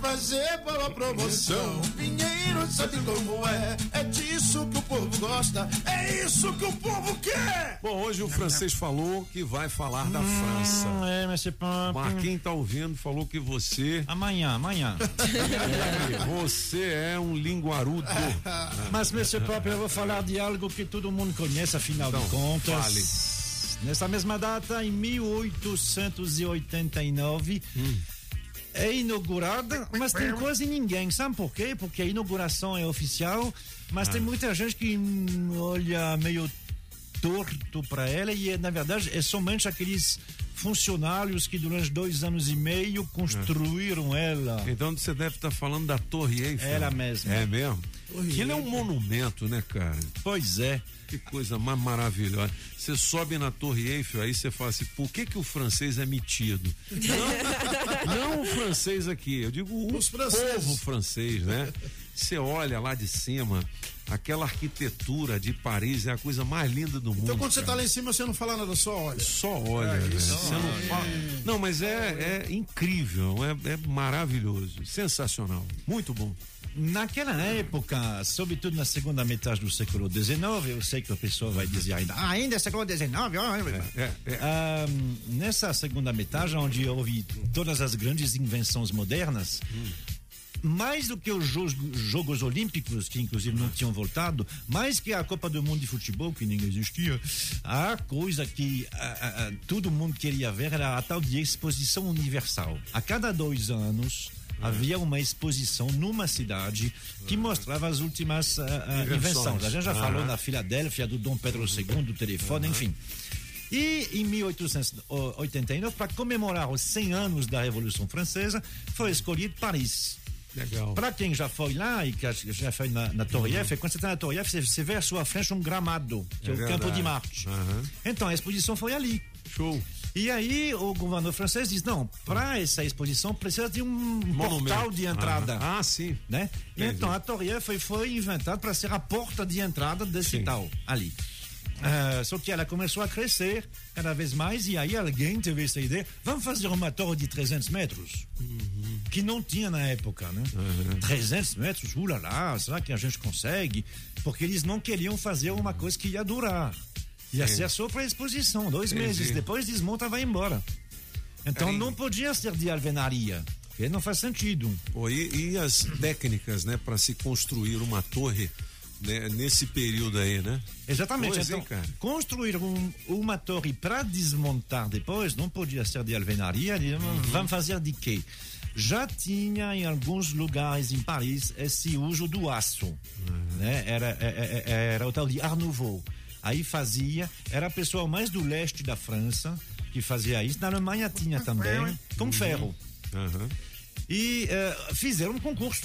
Fazer boa promoção. Pinheiro sabe como é. É disso que o povo gosta. É isso que o povo quer. Bom, hoje o francês falou que vai falar da França. É, mas você Marquinhos tá ouvindo, falou que você. Amanhã, amanhã. Você é um linguarudo. Mas, Monsieur Pop, eu vou falar de algo que todo mundo conhece, afinal de contas. fale. Nessa mesma data, em 1889, é inaugurada, mas tem quase ninguém. Sabe por quê? Porque a inauguração é oficial, mas Ah. tem muita gente que hum, olha meio torto para ela e, na verdade, é somente aqueles funcionários que durante dois anos e meio construíram ela. Então você deve estar falando da Torre Eiffel. Ela mesma. É mesmo? Aquilo é um monumento, né, cara? Pois é. Que coisa mais maravilhosa. Você sobe na Torre Eiffel, aí você fala assim, por que que o francês é metido? Não, não o francês aqui, eu digo o povo francês, né? Você olha lá de cima, aquela arquitetura de Paris é a coisa mais linda do mundo. Então quando você cara. tá lá em cima, você não fala nada, só olha. Só olha, É né? Você não fala. Não, mas é, é incrível, é, é maravilhoso, sensacional, muito bom. Naquela época, sobretudo na segunda metade do século XIX, eu sei que a pessoa vai dizer ainda, ah, ainda é século XIX, ó, É, Ah, nessa segunda metade, onde houve todas as grandes invenções modernas, mais do que os Jogos, Olímpicos, que inclusive não tinham voltado, mais que a Copa do Mundo de Futebol, que nem existia, a coisa que ah, ah, todo mundo queria ver era a tal de Exposição Universal. A cada dois anos, havia uma exposição numa cidade que mostrava as últimas ah, ah, Invenções. A gente já falou na Filadélfia, do Dom Pedro II, do telefone, enfim. E em 1889, para comemorar os 100 anos da Revolução Francesa, foi escolhido Paris. Legal. Para quem já foi lá e que já foi na, na Torre Eiffel, quando você está na Torre Eiffel, você, você vê à sua frente um gramado, que é, É o Campo de. Marte. Aham. Então a exposição foi ali. Show. E aí o governador francês diz: não, para essa exposição precisa de um Monumento. portal de entrada. Aham. Ah, sim. Né? Entendi. então a Torre Eiffel foi inventada para ser a porta de entrada desse tal ali. Só que ela começou a crescer cada vez mais e aí alguém teve essa ideia: vamos fazer uma torre de 300 metros. Que não tinha na época, né? 300 metros, ulala, será que a gente consegue? Porque eles não queriam fazer uma coisa que ia durar. Ia Sim. ser só para exposição, dois Entendi. meses depois desmonta vai embora. Então não podia ser de alvenaria, porque não faz sentido. Pô, e, e as técnicas, né, para se construir uma torre né, nesse período aí, né? Exatamente. Pois, então, hein, cara? construir um- uma torre para desmontar depois não podia ser de alvenaria. Uhum. Vamos fazer de quê? Já tinha em alguns lugares em Paris esse uso do aço. Uhum. Né? Era, é- é- era o tal de Art Nouveau. Aí fazia, era pessoal mais do leste da França que fazia isso. Na Alemanha tinha também, com ferro. Aham. E eh, fizeram um concurso.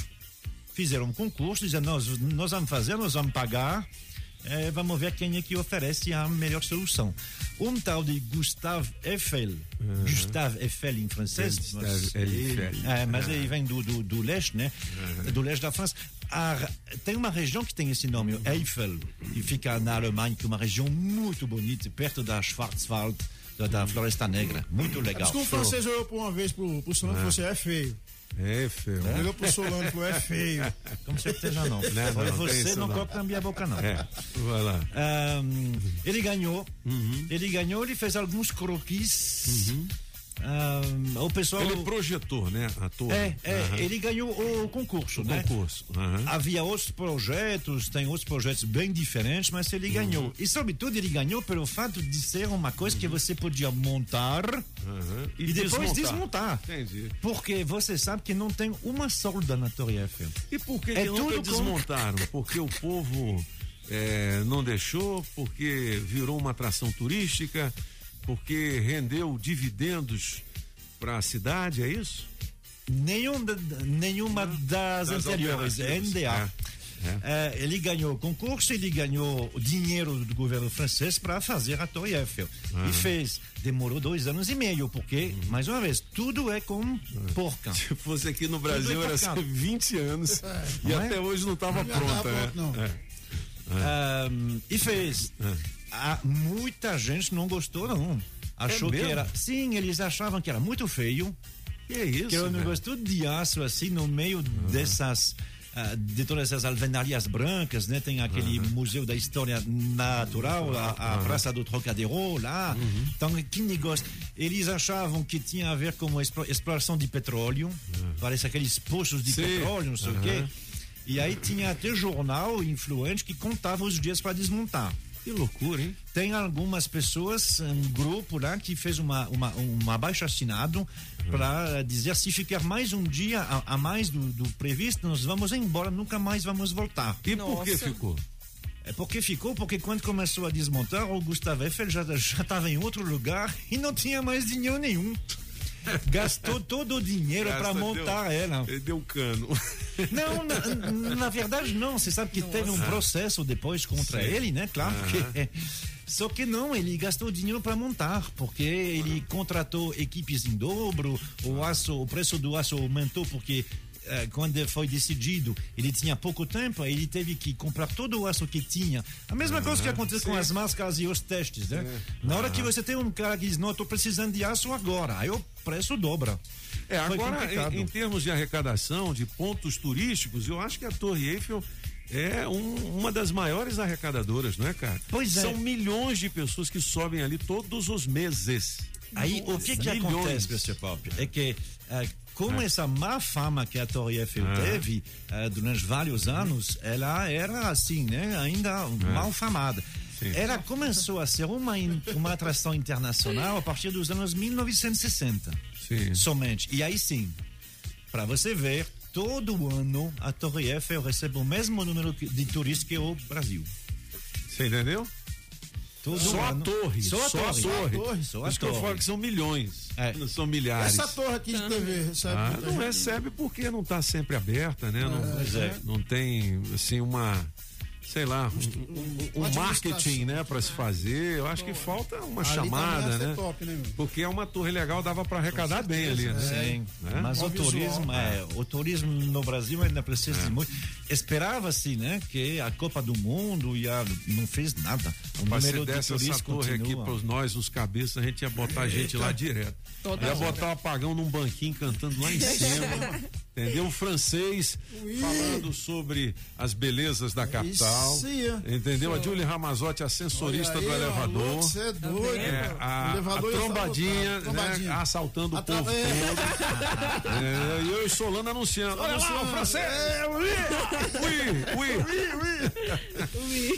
Fizeram um concurso, dizendo: nós, nós vamos fazer, nós vamos pagar, eh, vamos ver quem é que oferece a melhor solução. Um tal de Gustave Eiffel, Gustave Eiffel em francês, Gustave mas, Eiffel. ele, é, mas ele vem do, do, do leste, né? Do leste da França. A- tem uma região que tem esse nome, Eiffel, que fica na Alemanha, que é uma região muito bonita, perto da Schwarzwald, da, da Floresta Negra. Muito legal. Um francês olhou por uma vez pro, pro Solano e falou assim: é feio. É, feio. Olhou pro Solano falou: é feio. Com certeza não. Não, não, você, não não. coloca na minha boca, não. É, vai lá. Ahn, ele ganhou. Ele ganhou, ele fez alguns croquis. Ahn, o pessoal. Ele projetou, né, a torre. É, é, Aham. ele ganhou o concurso, O né? concurso. aham. Havia outros projetos, tem outros projetos bem diferentes, mas ele Uhum. ganhou. E, sobretudo, ele ganhou pelo fato de ser uma coisa que você podia montar Aham. e, depois desmontar. Entendi. Porque você sabe que não tem uma solda na Torre Eiffel. E por que, É que nunca tudo com- desmontaram? Porque o povo é, não deixou, porque virou uma atração turística, porque rendeu dividendos para a cidade, é isso? Nenhum nenhuma das, Das anteriores, alternativas. NDA. É, Eh, ele ganhou o concurso, ele ganhou o dinheiro do governo francês para fazer a Torre Eiffel. E fez. Demorou dois anos e meio, porque, mais uma vez, tudo é com porca. Se fosse aqui no Brasil, é era ser 20 anos e Não é? até hoje não estava Não tava pronta. pronto, né? não. É. Ahm, e fez. Ah, muita gente não gostou, não. Achou É que era. Sim, eles achavam que era muito feio. Que é isso? Que era um velho? negócio tudo de aço, assim, no meio dessas. ah, de todas essas alvenarias brancas, né? Tem aquele Museu da História Natural, a, a Aham. Praça do Trocadero, lá. Então, que negócio. Eles achavam que tinha a ver com a explo- exploração de petróleo, parece aqueles poços de Sim. petróleo, não sei o quê. Aham. E aí tinha até jornal influente que contava os dias para desmontar. Que loucura, hein? Tem algumas pessoas, um grupo lá que fez uma, uma, um abaixo assinado para dizer se ficar mais um dia a, a mais do, do previsto, nós vamos embora, nunca mais vamos voltar. E por que ficou? É porque ficou, porque quando começou a desmontar, o Gustavo Eiffel já estava em outro lugar e não tinha mais dinheiro nenhum. Gastou todo o dinheiro para montar deu- ela. Ele deu cano. Não, na, na verdade não. Você sabe que teve um processo depois contra Sim. ele, né? Claro Aham. que. Só que não, ele gastou dinheiro para montar, porque ele contratou equipes em dobro, o aço, o preço do aço aumentou porque quando foi decidido, ele tinha pouco tempo, ele teve que comprar todo o aço que tinha. A mesma coisa que Aham, aconteceu com sim. as máscaras e os testes, né? É. Na hora que Aham. você tem um cara que diz, não, eu tô precisando de aço agora, aí o preço dobra. É, Foi agora, em, em termos de arrecadação, de pontos turísticos, eu acho que a Torre Eiffel é um- uma das maiores arrecadadoras, não é, cara? Pois é. São milhões de pessoas que sobem ali todos os meses. Aí o que que Milhões. acontece, Mr. Pop? É que eh, com É. essa má fama que a Torre Eiffel Ah. teve eh, durante vários anos, ela era assim, né? Ainda mal famada. Ela começou a ser uma, uma atração internacional a partir dos anos 1960. Sim. Somente. E aí sim. Para você ver, todo ano a Torre Eiffel recebe o mesmo número de turistas que o Brasil. Você entendeu? Todo só ano. a torre. Só a torre. Só a Por isso que eu torre. que são milhões. Não são milhares. Essa torre aqui de TV recebe. Ah, não recebe porque não está sempre aberta, né? Não, Pois é. não tem, assim, uma. Sei lá, um, um- um marketing, né, para se fazer. Eu acho que falta uma Ali também chamada, né? top, né? Porque é uma torre legal, dava para arrecadar bem ali, né? Sim, Né? mas o visual. turismo, é, o turismo no Brasil ainda precisa É. de muito. Esperava-se, né, que a Copa do Mundo ia, não fez nada. O Mas se número de desse essa turistas torre aqui continua. para nós, os cabeças, a gente ia botar a gente lá direto. Toda ia botar o apagão num banquinho cantando lá em cima. Entendeu? O francês falando sobre as belezas da capital. Isso ia. Entendeu? A Julie Ramazotti, ascensorista do elevador. louco, cê é doido, É, a, elevador a trombadinha, trombadinha. Né, assaltando o Atra- povo é. todo. É, e eu e Solano anunciando. Olha lá, o francês! É, Ui, ui.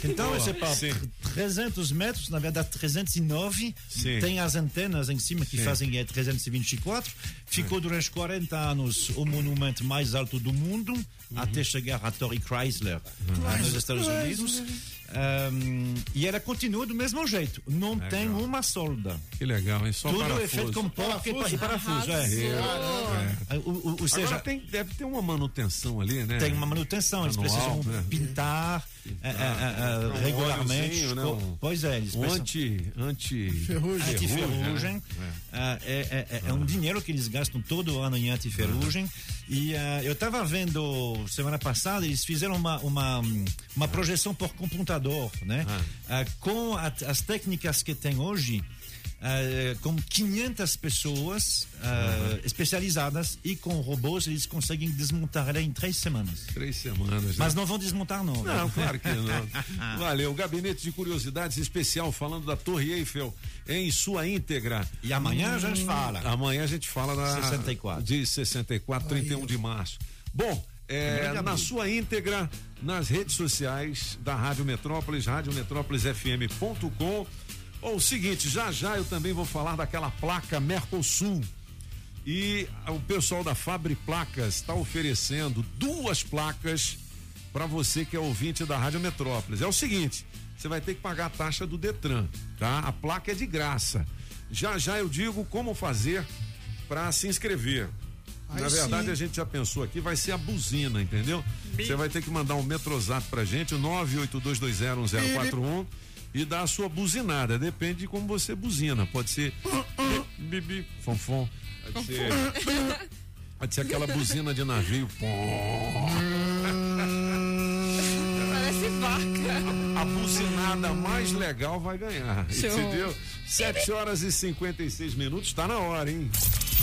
Então, Boa. esse papo, Sim. 300 metros, na verdade 309, Sim. tem as antenas em cima que Sim. fazem é 324. Ficou durante 40 anos o monumento mais alto do mundo, Uhum. até chegar à Torre Chrysler, ah, nos Estados Unidos. Um, e ela continua do mesmo jeito, não Legal. tem uma solda. Que legal, hein? Só Tudo é parafuso. feito com porca e pa- e parafuso. É. É. É, o- o- ou seja, Agora tem, deve ter uma manutenção ali, né? tem uma manutenção, eles Anual, precisam né? pintar é, é, é, Um regularmente. né? Um- Pois é, eles um precisam- anti, anti Ferrugem. Antiferrugem. né? Ah, é, é- é- é um dinheiro que eles gastam todo ano em antiferrugem. E ah, eu estava vendo semana passada, eles fizeram uma, uma, uma projeção por computador, né? Ah, com a- as técnicas que tem hoje. Ah, com 500 pessoas ah, especializadas e com robôs eles conseguem desmontar ela em três semanas. Três semanas. Mas né? não vão desmontar não. né? Não, claro que não. Valeu. Gabinete de Curiosidades especial falando da Torre Eiffel em sua íntegra. E amanhã a gente Hum, fala. Amanhã a gente fala da 64. de 64, 31 de março. Bom, é, na amigo. sua íntegra nas redes sociais da Rádio Metrópolis, radiometrópolisfm.com. Ou o seguinte, já já eu também vou falar daquela placa Mercosul. E o pessoal da Fabri Placas está oferecendo duas placas para você que é ouvinte da Rádio Metrópolis. É o seguinte, você vai ter que pagar a taxa do Detran, tá? A placa é de graça. Já já eu digo como fazer para se inscrever. Aí Na verdade, sim. a gente já pensou aqui, vai ser a buzina, entendeu? Você vai ter que mandar um Metrozap pra gente, o 982201041 e dar a sua buzinada. Depende de como você buzina. Pode ser bi- bibi, fonfon. Pode ser, pode ser aquela buzina de navio. Vaca. A buzinada mais legal vai ganhar. Show. Entendeu? 7 horas e 56 minutos, tá na hora, hein?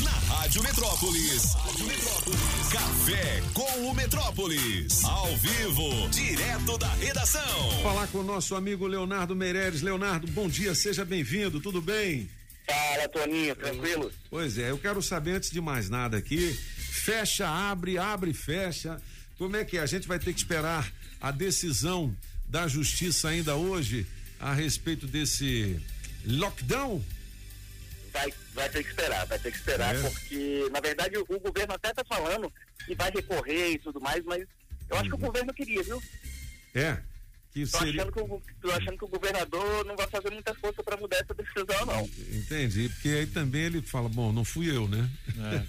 Na Rádio Metrópolis. Rádio Metrópolis. Café com o Metrópolis. Ao vivo, direto da redação. Falar com o nosso amigo Leonardo Meireles. Leonardo, bom dia, seja bem-vindo, tudo bem? Fala, Toninho, tranquilo? Pois é, eu quero saber antes de mais nada aqui, fecha, abre, abre, fecha. Como é que é? A gente vai ter que esperar a decisão da justiça ainda hoje a respeito desse lockdown? Vai, vai ter que esperar, vai ter que esperar, É. porque, na verdade, o, o governo até tá falando que vai recorrer e tudo mais, mas eu acho que o governo queria, viu? É, que Tô seria. achando que, o, tô achando que o governador não vai fazer muita força para mudar essa decisão, não. Entendi, porque aí também ele fala, bom, não fui eu, né?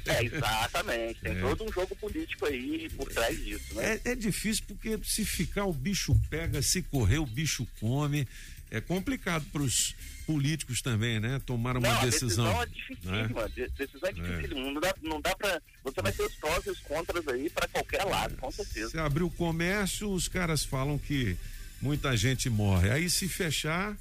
É, exatamente. Tem É. todo um jogo político aí por trás disso, né? É, é difícil porque se ficar o bicho pega, se correr o bicho come. É complicado para os políticos também, né? Tomar uma não, decisão. a decisão é dificílima. de- Decisão é dificílima. Não dá, não dá pra. Você vai ter os prós e os contras aí para qualquer lado, com certeza. Se abrir o comércio, os caras falam que muita gente morre. Aí se fechar,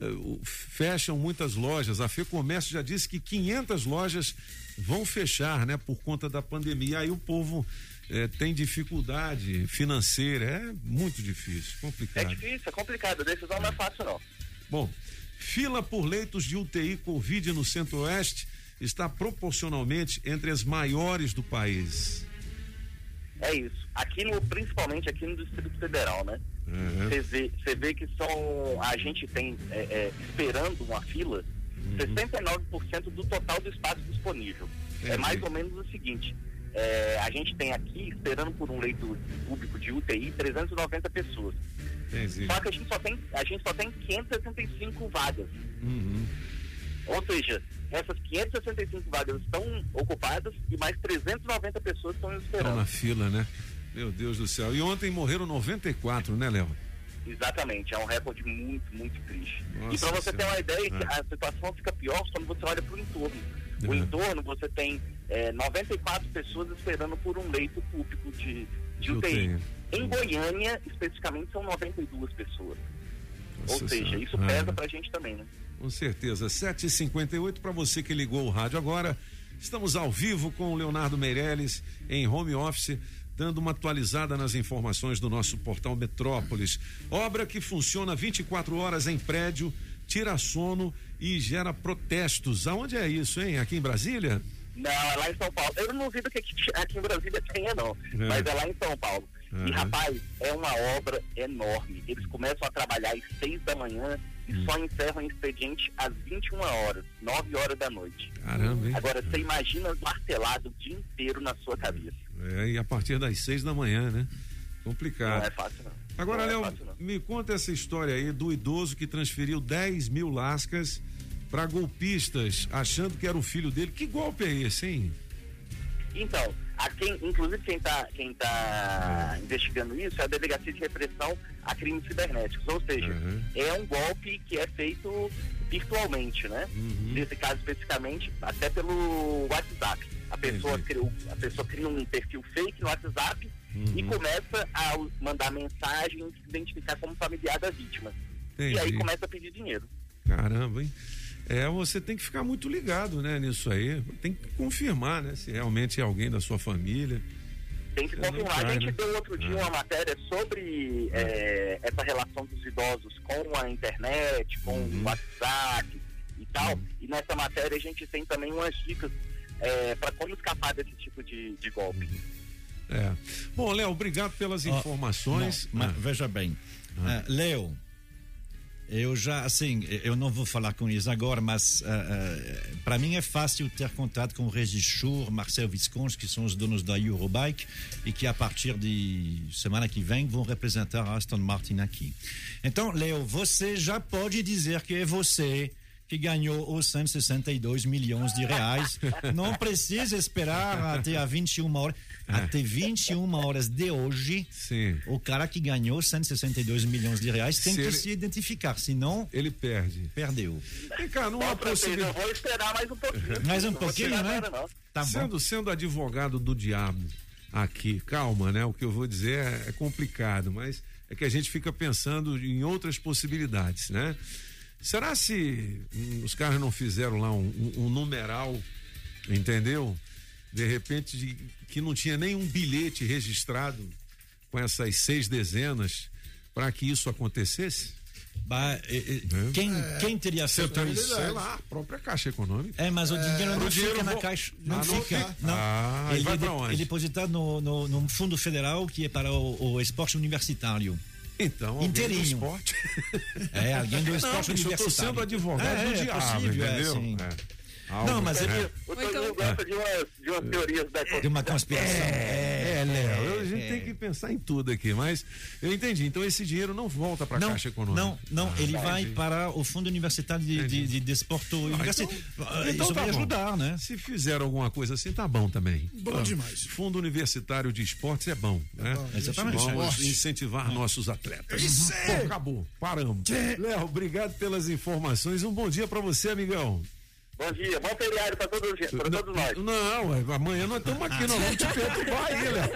eh, fecham muitas lojas. A FEComércio já disse que 500 lojas vão fechar, né? Por conta da pandemia. Aí o povo eh, tem dificuldade financeira. É muito difícil, É complicado. difícil, é complicado. A decisão não é fácil, não. Bom, fila por leitos de UTI Covid no Centro-Oeste está proporcionalmente entre as maiores do país. É isso. Aqui no, principalmente aqui no Distrito Federal, né? Uhum. Você vê, você vê que são. A gente tem é, é, esperando uma fila Uhum. 69% do total do espaço disponível. É Entendi. mais ou menos o seguinte: é, a gente tem aqui, esperando por um leito público de UTI, 390 pessoas. Entendi. Só que a gente só tem, a gente só tem 565 vagas. Uhum. Ou seja, essas 565 vagas estão ocupadas e mais 390 pessoas estão Estão esperando. na fila, né? Meu Deus do céu. E ontem morreram 94, né, Léo? Exatamente, é um recorde muito, muito triste. Nossa e para você ter uma ideia, É. a situação fica pior quando você olha para o entorno. O É. entorno, você tem é, 94 pessoas esperando por um leito público de, de UTI. Em Goiânia, especificamente, são 92 pessoas. Nossa Ou seja, Senhora. isso É. pesa pra gente também, né? Com certeza. 7h58 para você que ligou o rádio agora. Estamos ao vivo com o Leonardo Meirelles em home office, dando uma atualizada nas informações do nosso portal Metrópolis. Obra que funciona 24 horas em prédio, tira sono e gera protestos. Aonde é isso, hein? Aqui em Brasília? Não, é lá em São Paulo. Eu não duvido que aqui, aqui em Brasília tenha, não. É. Mas é lá em São Paulo. E, Uhum. rapaz, é uma obra enorme. Eles começam a trabalhar às seis da manhã e Hum. só encerram o expediente às 21 horas, 9 horas da noite. Caramba, hein? Agora, você imagina martelado o dia inteiro na sua cabeça. É, e a partir das seis da manhã, né? Complicado. Não é fácil, não. Agora, Não é Léo, fácil, me conta essa história aí do idoso que transferiu 10 mil lascas para golpistas, achando que era o filho dele. Que golpe é esse, hein? Então, a quem, inclusive quem está quem tá investigando isso é a Delegacia de Repressão a Crimes Cibernéticos, ou seja, é um golpe que é feito virtualmente, né? Nesse caso especificamente, até pelo WhatsApp. A pessoa, cria, a pessoa cria um perfil fake no WhatsApp e começa a mandar mensagens, se identificar como familiar da vítima. E aí Entendi. começa a pedir dinheiro. Caramba, hein? É, você tem que ficar muito ligado, né, nisso aí. Tem que confirmar, né, se realmente é alguém da sua família. Tem que confirmar. cai, a gente né? deu outro dia Ah. uma matéria sobre é, essa relação dos idosos com a internet, com Uhum. o WhatsApp e tal. E nessa matéria a gente tem também umas dicas para como escapar desse tipo de, de golpe. É. Bom, Léo, obrigado pelas Ó, informações. não, mas Ah. veja bem, ah, Léo, eu já, assim, eu não vou falar com eles agora, mas para mim é fácil ter contato com o Regis Schur, Marcel Visconti, que são os donos da Eurobike e que a partir de semana que vem vão representar a Aston Martin aqui. Então, Léo, você já pode dizer que é você que ganhou os 162 milhões de reais. Não precisa esperar até a 21 horas. Até 21 horas de hoje, o cara que ganhou 162 milhões de reais tem Se que ele- se identificar, senão ele perde. Perdeu. Vem cá, não há Bom, Francês, eu possibilidade. vou esperar mais um pouquinho. Mais um pouquinho, né? agora. Tá bom. sendo, sendo advogado do diabo aqui, calma, né? O que eu vou dizer é, é complicado, mas é que a gente fica pensando em outras possibilidades, né? Será se hum, os caras não fizeram lá um, um- um numeral, entendeu? De repente, de- que não tinha nenhum bilhete registrado com essas seis dezenas para que isso acontecesse? Bah, e- e- quem, quem teria feito tem, isso? sei lá, a própria Caixa Econômica. É, mas o dinheiro não O dinheiro fica na vo- caixa. Não Ah, não fica. fica? Não. Ah, e ele, vai é de- onde? ele é depositado no, no, num fundo federal que é para o, o esporte universitário. Então, alguém do inteirinho. esporte. É, alguém do Não, esporte bicho, eu tô universitário. sendo advogado é, do é diabo, possível, é, entendeu? sim. É. Algo- Não, mas é. ele, O Toninho gosta de umas, de umas teorias da de uma conspiração. É, Léo, a gente é. tem que pensar em tudo aqui, mas eu entendi. Então esse dinheiro não volta para a Não, Caixa Econômica. não, não, Ah, ele vai entendi. para o Fundo Universitário de, de, de Desporto Ah, Universitário. então, Isso tá vai bom. ajudar, né? Se fizer alguma coisa assim, tá bom também. Bom Ah, demais. Fundo Universitário de Esportes é bom, né? bom. Exatamente. Vamos incentivar nossos atletas. Isso Bom, aí. acabou. Paramos. Léo, obrigado pelas informações. Um bom dia para você, amigão. Bom dia, bom feriado para todos, pra todos nós. Não, amanhã nós estamos aqui, nós vamos te perturbar aí, Léo.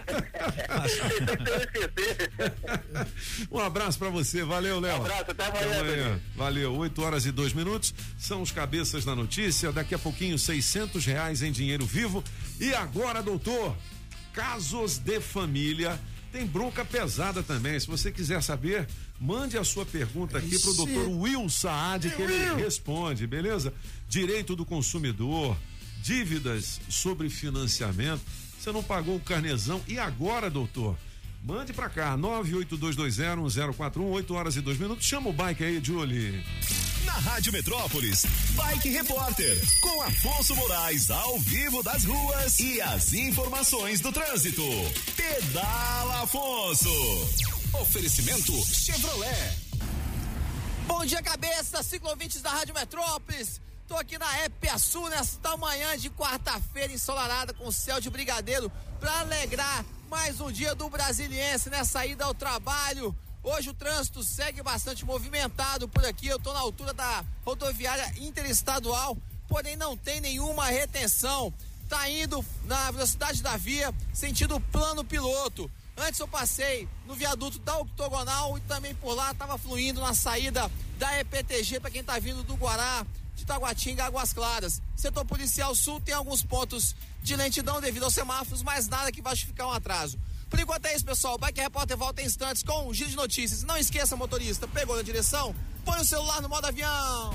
Um abraço pra você, valeu, Léo. Um abraço, até amanhã, Dani. Valeu, 8 horas e 2 minutos. São os cabeças da notícia. Daqui a pouquinho, 600 reais em dinheiro vivo. E agora, doutor, casos de família. Tem bronca pesada também. Se você quiser saber, mande a sua pergunta aqui pro Isso. doutor Will Saad, que ele responde, beleza? Direito do consumidor, dívidas sobre financiamento. Você não pagou o carnezão. E agora, doutor? Mande pra cá, 982201041, 8 horas e 2 minutos. Chama o bike aí, Julie. Na Rádio Metrópolis, Bike Repórter, com Afonso Moraes ao vivo das ruas e as informações do trânsito. Pedala Afonso. Oferecimento Chevrolet. Bom dia, cabeça, ciclovintes da Rádio Metrópolis. Tô aqui na Epiaçu nesta manhã de quarta-feira ensolarada com céu de brigadeiro para alegrar mais um dia do Brasiliense nessa ida ao trabalho. Hoje o trânsito segue bastante movimentado por aqui. Eu tô na altura da rodoviária interestadual, porém não tem nenhuma retenção. Tá indo na velocidade da via, sentido plano piloto. Antes eu passei no viaduto da Octogonal e também por lá estava fluindo na saída da EPTG para quem tá vindo do Guará, de Taguatinga, Águas Claras. Setor policial sul tem alguns pontos de lentidão devido aos semáforos, mas nada que vai justificar um atraso. Por enquanto é isso, pessoal. O Bike Repórter volta em instantes com um giro de notícias. Não esqueça, motorista, pegou na direção? Põe o celular no modo avião.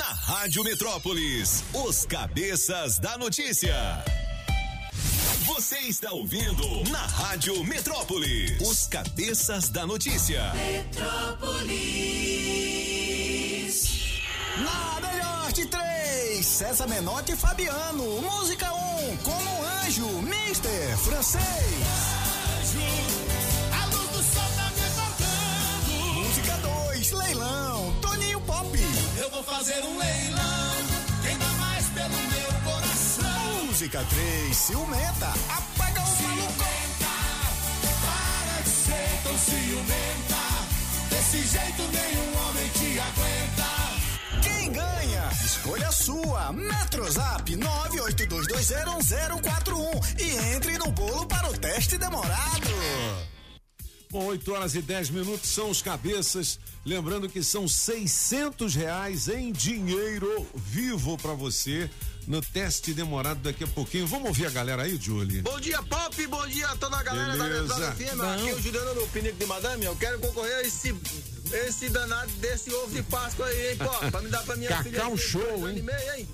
Na Rádio Metrópolis, os cabeças da notícia. Você está ouvindo na Rádio Metrópolis, os cabeças da notícia. Metrópolis. Na melhor de três, César Menotti e Fabiano. Música um, como um anjo, Mister Francês. A luz do sol tá me tocando. Música 2, Leilão, Toninho Pop. Eu vou fazer um leilão. Quem dá mais pelo meu coração? Música 3, Ciumenta, apaga o maluco. Para de ser tão ciumenta. Desse jeito nenhum homem te aguenta. Quem ganha? Escolha a sua. Metrozap 982201041 e entre no bolo para o teste demorado. Bom, 8 horas e 10 minutos são os cabeças. Lembrando que são 600 reais em dinheiro vivo para você no teste demorado daqui a pouquinho. Vamos ouvir a galera aí, Julie? Bom dia, Pop, bom dia a toda a galera Beleza. da FM. Bom. Aqui é o Juliano do Pinico de Madame. Eu quero concorrer a esse, esse danado desse ovo de Páscoa aí, hein, Pop? Pra me dar pra minha Cacau filha. de show, hein? meio, hein?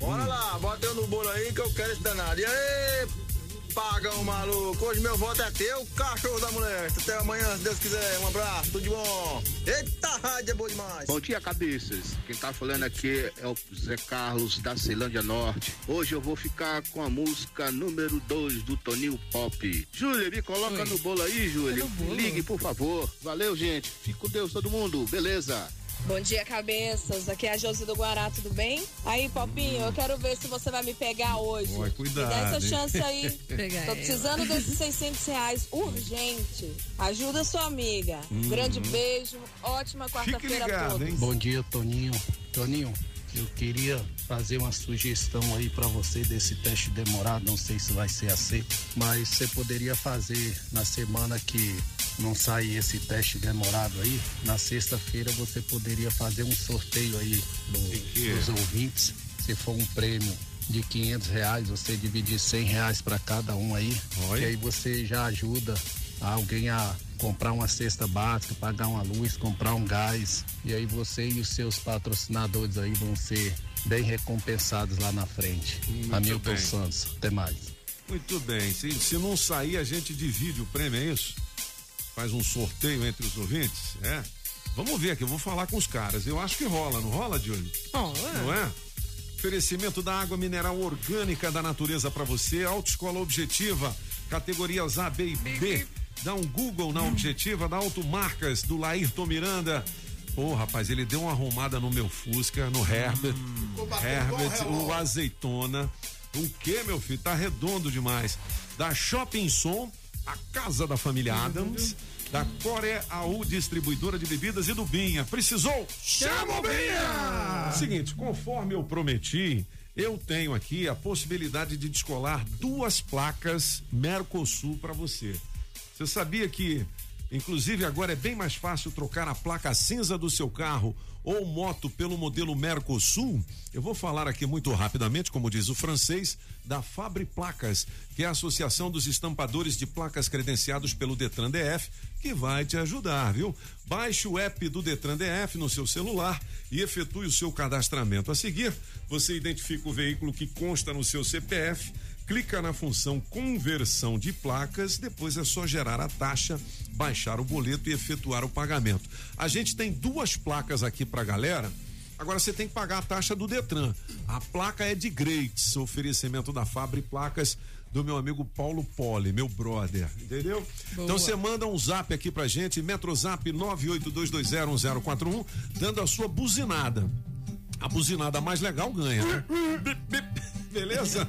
Bora lá, bota eu no bolo aí que eu quero esse danado. E aí, pagão maluco? Hoje meu voto é teu, cachorro da mulher. Até amanhã, se Deus quiser. Um abraço, tudo de bom. Eita, rádio é boa demais. Bom dia, cabeças. Quem tá falando aqui é o Zé Carlos da Ceilândia Norte. Hoje eu vou ficar com a música número 2 do Toninho Pop. Júlia, me coloca Oi. no bolo aí, Júlia. Ligue, por favor. Valeu, gente. Fique com Deus, todo mundo. Beleza? Bom dia, cabeças. Aqui é a Josi do Guará, tudo bem? Aí, Popinho, eu quero ver se você vai me pegar hoje. Vai, cuidado, Me dá essa hein? chance aí. Pegar Tô ela. precisando desses 600 reais urgente. Ajuda sua amiga. Hum. Grande beijo. Ótima quarta-feira a todos. Bom dia, Toninho. Toninho, eu queria fazer uma sugestão aí pra você desse teste demorado, não sei se vai ser aceito, mas você poderia fazer na semana que não sai esse teste demorado aí, na sexta-feira você poderia fazer um sorteio aí do- dos ouvintes, se for um prêmio de 500 reais, você dividir 100 reais para cada um aí, e aí você já ajuda alguém a comprar uma cesta básica, pagar uma luz, comprar um gás. E aí você e os seus patrocinadores aí vão ser bem recompensados lá na frente. Muito Hamilton bem. Santos, até mais. Muito bem. Se, se não sair, a gente divide o prêmio, é isso? Faz um sorteio entre os ouvintes? É. Vamos ver aqui, eu vou falar com os caras. Eu acho que rola, não rola, Johnny? Não é? Oferecimento da água mineral orgânica da natureza para você, Autoescola Objetiva, categorias A, B e B. Dá um Google na Objetiva, da Automarcas, do Laírton Miranda. Pô, rapaz, ele deu uma arrumada no meu Fusca, no Herbert. Herbert, o azeitona. O que, meu filho? Tá redondo demais. Da Shopping Som, a casa da família Adams. Da Coreia AU Distribuidora de Bebidas e do Binha. Precisou? Chama o Binha! Seguinte, conforme eu prometi, eu tenho aqui a possibilidade de descolar duas placas Mercosul para você. Você sabia que Inclusive, agora é bem mais fácil trocar a placa cinza do seu carro ou moto pelo modelo Mercosul. Eu vou falar aqui muito rapidamente, como diz o francês, da Fabri Placas, que é a Associação dos Estampadores de Placas credenciados pelo Detran DF, que vai te ajudar, viu? Baixe o app do Detran DF no seu celular e efetue o seu cadastramento. A seguir, você identifica o veículo que consta no seu CPF clica na função conversão de placas, depois é só gerar a taxa, baixar o boleto e efetuar o pagamento. A gente tem duas placas aqui pra galera. Agora você tem que pagar a taxa do Detran. A placa é de Greats, oferecimento da Fabri Placas do meu amigo Paulo Poli, meu brother, entendeu? Boa. Então você manda um zap aqui pra gente, Metrozap 982201041, dando a sua buzinada. A buzinada mais legal ganha, né? Beleza?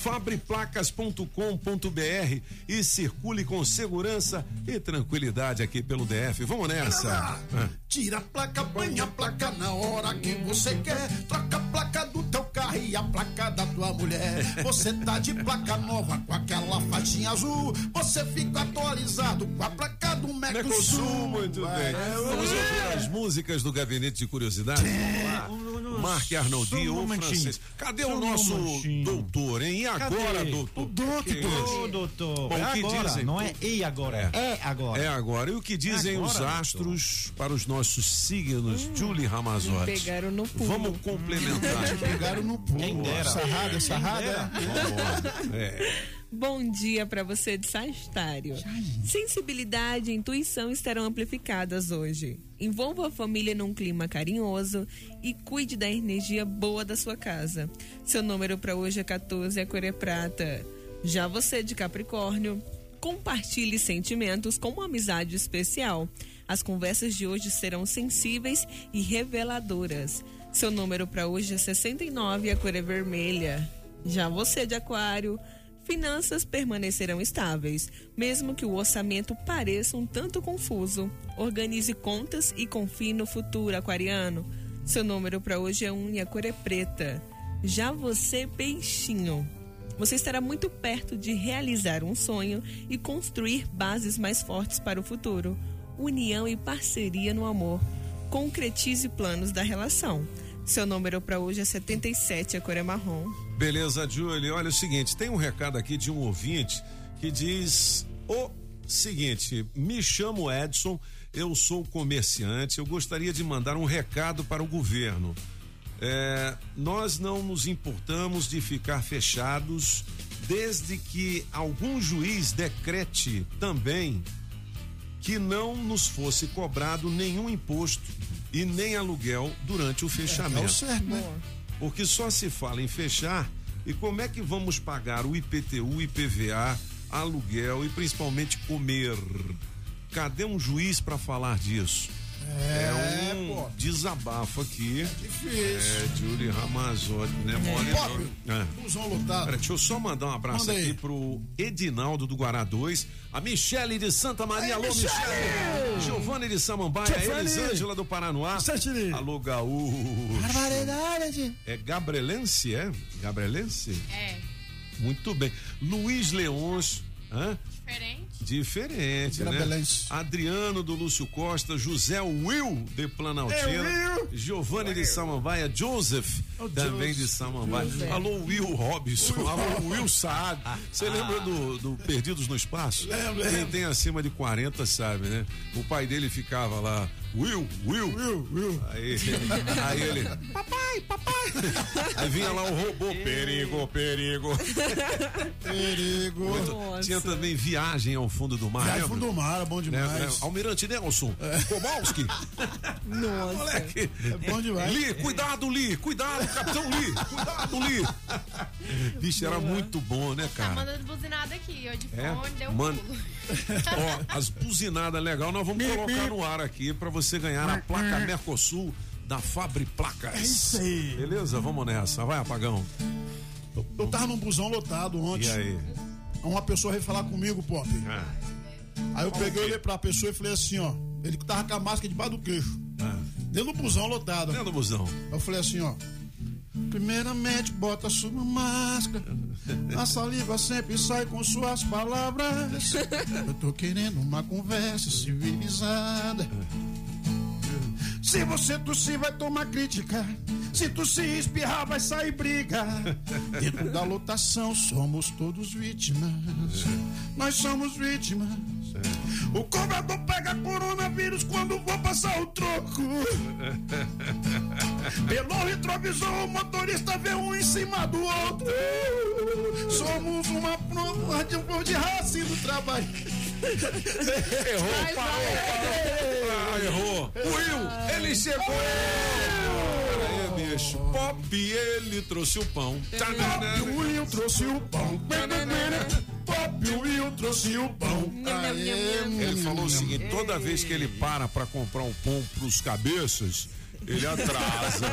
Fabriplacas.com.br e circule com segurança e tranquilidade aqui pelo DF. Vamos nessa. Ah. Tira a placa, põe a placa na hora que você quer. Troca a placa do teu carro e a placa da tua mulher. Você tá de placa nova com aquela faixinha azul. Você fica atualizado com a placa do Mercosul. Mercosul, muito bem. Vamos ouvir as músicas do Gabinete de Curiosidades? Vamos lá. Marc Arnoldi, Só um o momentinho. francês. Cadê Só o nosso doutor, hein? E agora, Cadê? doutor? O doutor. É? Ô, doutor. Bom, É o que agora, dizem? não é e agora, é agora. É agora. E o que dizem Agora, os doutor. astros para os nossos signos? Julie Ramazotti. pegaram no pulo. Vamos complementar. Pegaram no pulo. Quem dera. Sarrada, Quem sarrada. Vambora. É. Bom dia para você de Sagitário. Sensibilidade e intuição estarão amplificadas hoje. Envolva a família num clima carinhoso e cuide da energia boa da sua casa. Seu número para hoje é 14, a cor é prata. Já você de Capricórnio, compartilhe sentimentos com uma amizade especial. As conversas de hoje serão sensíveis e reveladoras. Seu número para hoje é 69, a cor é vermelha. Já você de Aquário, finanças permanecerão estáveis, mesmo que o orçamento pareça um tanto confuso. Organize contas e confie no futuro, aquariano. Seu número para hoje é 1 e a cor é preta. Já você, peixinho. Você estará muito perto de realizar um sonho e construir bases mais fortes para o futuro. União e parceria no amor. Concretize planos da relação. Seu número para hoje é 77, a cor é marrom. Beleza, Julie. Olha o seguinte, tem um recado aqui de um ouvinte que diz o seguinte: me chamo Edson, eu sou comerciante, eu gostaria de mandar um recado para o governo. É, nós não nos importamos de ficar fechados desde que algum juiz decrete também que não nos fosse cobrado nenhum imposto e nem aluguel durante o fechamento. É, é o certo, né? Porque só se fala em fechar e como é que vamos pagar o IPTU, IPVA, aluguel e principalmente comer? Cadê um juiz para falar disso? É, um pô. desabafo aqui. difícil. É, Julie Ramazotti, né? Mole Pop, não. É. busão lotado. Pera, deixa eu só mandar um abraço Manda aí. aqui pro Edinaldo do Guará 2, a Michele de Santa Maria, Aí, alô Michele! Michele, Giovanni de Samambaia, a Giovanni! Elisângela do Paranoá, alô Gaúcho. Barbaridade. É Gabrielense, é? Gabrielense? É. Muito bem. Luiz Leões, hã? Diferente. Diferente, né? Adriano do Lúcio Costa, José Will de Planaltina, É. Giovanni de Samambaia, Joseph também Joseph. de Samambaia. Joseph. Alô Will Robson, Will alô Will Saad. Você lembra do, do Perdidos no Espaço? Lembro, Quem lembro. tem acima de 40 sabe, né? O pai dele ficava lá, Will, Will. Will, Will. Aí, aí ele, papai, papai. Aí vinha lá o robô, perigo, perigo. Perigo. Muito- Tinha também viagem ao fundo do mar. Viagem lembra? fundo do mar, é bom Né, demais. né? Almirante Nelson, Kowalski. Nossa. Moleque. É bom demais. Li, cuidado, Li, cuidado, capitão Li, cuidado, Li. Bicho, era muito bom, né, Tá cara? mandando buzinada aqui, ó, de É? fone, deu um Mano. pulo. Ó, as buzinadas legal, nós vamos colocar no ar aqui pra você ganhar a placa Mercosul da Fabri Placas. É isso aí. Beleza? Vamos nessa. Vai, apagão. Eu tava num busão lotado ontem. E aí? Uma pessoa veio falar comigo, Pop. Ah, Aí eu peguei, olhei pra pessoa e falei assim, ó. Ele que tava com a máscara debaixo do queixo. ah. Dentro do busão lotado. Dentro do busão. Eu falei assim, ó. Primeiramente, bota sua máscara. A saliva sempre sai com suas palavras. Eu tô querendo uma conversa civilizada. Se você tossir, vai tomar crítica. Se tossir e espirrar, vai sair briga. Dentro da lotação, somos todos vítimas. Nós somos vítimas. O cobrador pega coronavírus quando vou passar o troco. Pelo retrovisor, o motorista vê um em cima do outro. Somos uma prova de um povo de raça e do trabalho. Errou, parou, parou. Ah, errou. Will, ele chegou. Peraí, bicho. Pop, ele trouxe o pão. Pop, o Will trouxe o pão. Pop, o Will trouxe o pão. Ele falou o seguinte: toda vez que ele para pra comprar um pão pros cabeças, ele atrasa.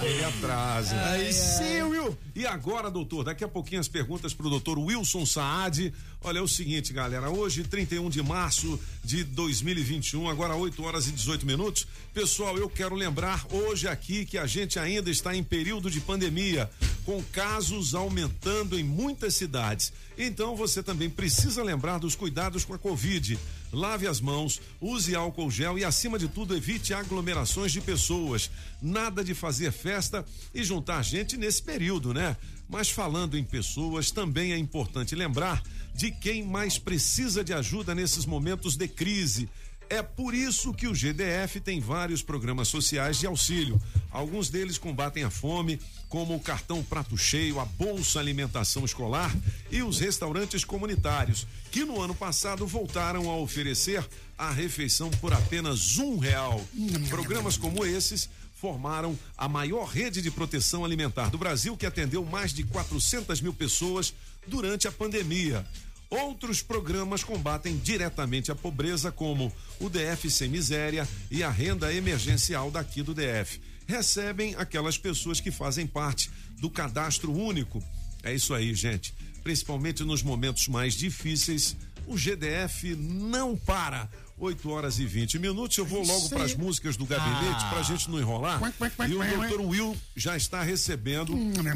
ele atrasa. Aí sim, Will. E agora, doutor, daqui a pouquinho as perguntas pro doutor Wilson Saad. Olha, é o seguinte, galera. Hoje, 31 de março de 2021, agora 8 horas e 18 minutos. Pessoal, eu quero lembrar hoje aqui que a gente ainda está em período de pandemia, com casos aumentando em muitas cidades. Então você também precisa lembrar dos cuidados com a Covid. Lave as mãos, use álcool gel e, acima de tudo, evite aglomerações de pessoas. Nada de fazer festa e juntar gente nesse período, né? Mas falando em pessoas, também é importante lembrar de quem mais precisa de ajuda nesses momentos de crise. É por isso que o GDF tem vários programas sociais de auxílio. Alguns deles combatem a fome, como o cartão Prato Cheio, a Bolsa Alimentação Escolar e os restaurantes comunitários, que no ano passado voltaram a oferecer a refeição por apenas um real. Programas como esses formaram a maior rede de proteção alimentar do Brasil, que atendeu mais de 400 mil pessoas durante a pandemia. Outros programas combatem diretamente a pobreza, como o DF Sem Miséria e a renda emergencial daqui do DF. Recebem aquelas pessoas que fazem parte do cadastro único. É isso aí, gente. Principalmente nos momentos mais difíceis, o GDF não para. 8 horas e 20 minutos. Eu vou logo para as músicas do gabinete Ah. para a gente não enrolar. E o doutor Will já está recebendo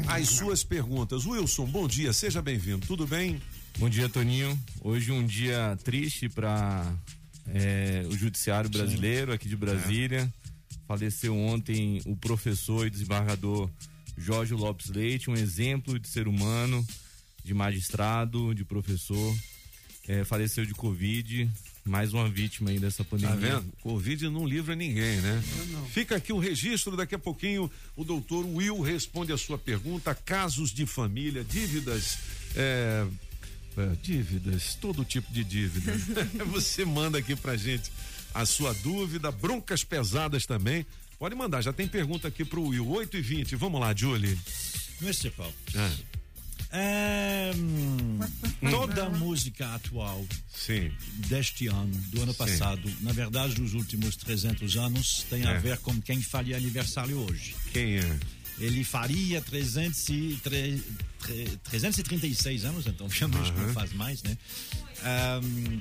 as suas perguntas. Wilson, bom dia, seja bem-vindo. Tudo bem? Bom dia, Toninho. Hoje um dia triste para o judiciário brasileiro aqui de Brasília. Faleceu ontem o professor e desembargador Jorge Lopes Leite, um exemplo de ser humano, de magistrado, de professor. É, faleceu de Covid, mais uma vítima aí dessa pandemia. Tá vendo? Covid não livra ninguém, né? Fica aqui o registro, daqui a pouquinho o doutor Will responde a sua pergunta. Casos de família, dívidas, é, é, dívidas, todo tipo de dívida. Você manda aqui pra gente a sua dúvida, broncas pesadas também. Pode mandar, já tem pergunta aqui pro Will. 8 e 20 vamos lá, Julie. Mr. Pop. Ah, É, hum, toda a música atual deste ano, do ano Sim. passado, na verdade dos últimos 300 anos, tem a É. ver com quem faria aniversário hoje. Quem é? Ele faria 300 e, tre- tre- 336 anos, então realmente não Aham. faz mais, né? Ahm,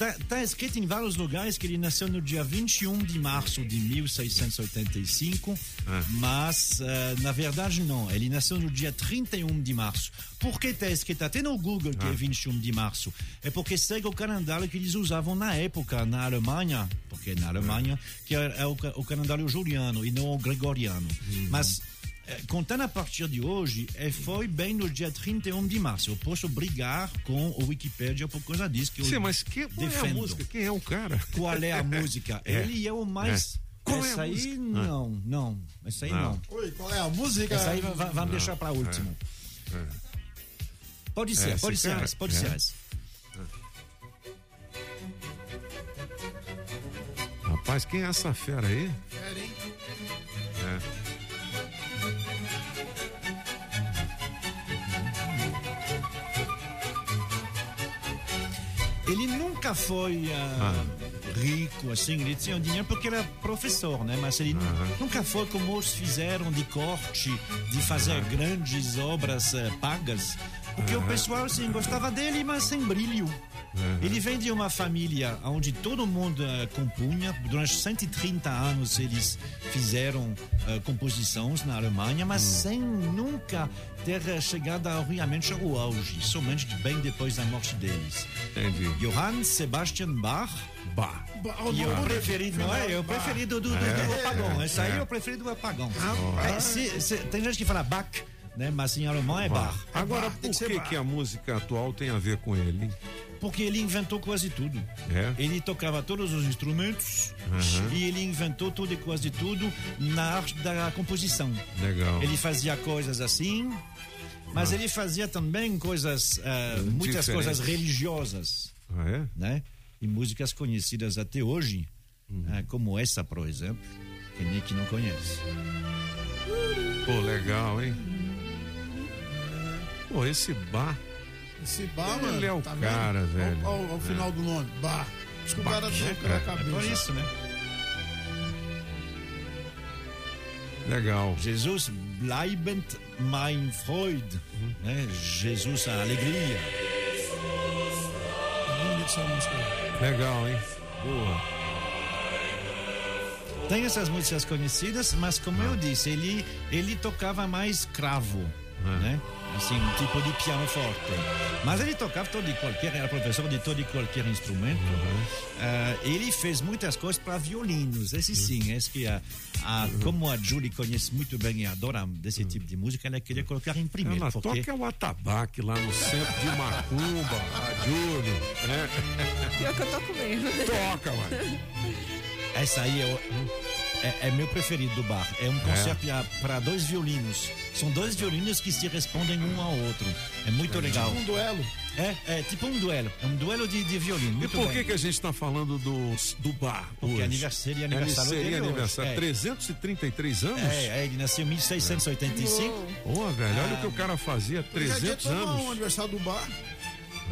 Tá, tá escrito em vários lugares que ele nasceu no dia 21 de março de 1685, mas eh, na verdade não. Ele nasceu no dia 31 de março. Por que está escrito até no Google que é 21 de março? É porque segue o calendário que eles usavam na época na Alemanha, porque na Alemanha que é, é o, o calendário juliano e não o gregoriano. Mas eh, contando a partir de hoje, eh, foi bem no dia 31 de março. Eu posso brigar com o Wikipedia por causa disso. Que eu Sim, mas que, qual é a defendo. música? Quem é o cara? Qual é a música? É. Ele é o mais. É. Qual é a Essa aí música? não, não. Essa aí Não. não. Oi, qual é a música? Essa aí va- va- vamos Não. deixar para último. É. Pode ser, É, pode ser cara- essa, pode é. ser essa. Rapaz, quem é essa fera aí? Pera, hein? Ele nunca foi ah, rico, assim, ele tinha dinheiro porque era professor, né? Mas ele nu- nunca foi como os fizeram de corte, de fazer grandes obras eh, pagas. Porque o pessoal, assim, gostava dele, mas sem brilho. Ele vem de uma família onde todo mundo uh, compunha. Durante 130 anos eles fizeram uh, composições na Alemanha, mas sem nunca ter uh, chegado a, realmente ao auge, somente bem depois da morte deles. Entendi. Johann Sebastian Bach. Bach. E o preferido, não é? O preferido do, do, do É. apagão. Esse aí É. é o preferido do apagão. Ah, É, se- se- tem gente que fala Bach, né? Mas em alemão é Bach. Agora, por que, que a música atual tem a ver com ele? Porque ele inventou quase tudo. É? Ele tocava todos os instrumentos Aham. e ele inventou tudo e quase tudo na arte da composição. Legal. Ele fazia coisas assim, mas Ah. ele fazia também coisas, ah, muitas coisas religiosas, Ah, é? né? E músicas conhecidas até hoje, Uhum. ah, como essa, por exemplo, que que não conhece. Pô, legal, hein? Pô, esse bar. Esse bar, Ele mano. é o tá cara, vendo? velho. Olha o É. final do nome. Bar. Acho que o cara Bar, achou que era a cara? cabeça. É por isso, né? Legal. Jesus bleibend mein Freud, né? Jesus a alegria. Bonito essa música. Legal, hein? Boa. Tem essas músicas conhecidas, mas como Ah. eu disse, ele, ele tocava mais cravo, Ah. né? Assim, um tipo de piano forte. Mas ele tocava todo e qualquer, era professor de todo e qualquer instrumento. Uhum. Ah, ele fez muitas coisas para violinos, esse sim, esse que a, a- Uhum. como a Julie conhece muito bem e adora desse tipo de música, ela queria colocar em primeiro. Ela porque... toca o atabaque lá no centro de Macumba, a Júlio, né? Pior que eu toco mesmo. Toca, ué. Essa aí é, o- é, é meu preferido do bar. É um concerto para dois violinos. São dois violinos que se respondem um ao outro. É muito legal. Um duelo. É, é tipo um duelo. É um duelo de, de violino. E Muito por bem. que, que a gente está falando do, do bar Porque hoje? aniversário- aniversário Seria dele aniversário. É. 333 anos? É, é, ele nasceu em 1685. Pô, velho, olha Ah. o que o cara fazia 300 Hoje é dia anos. aniversário do bar.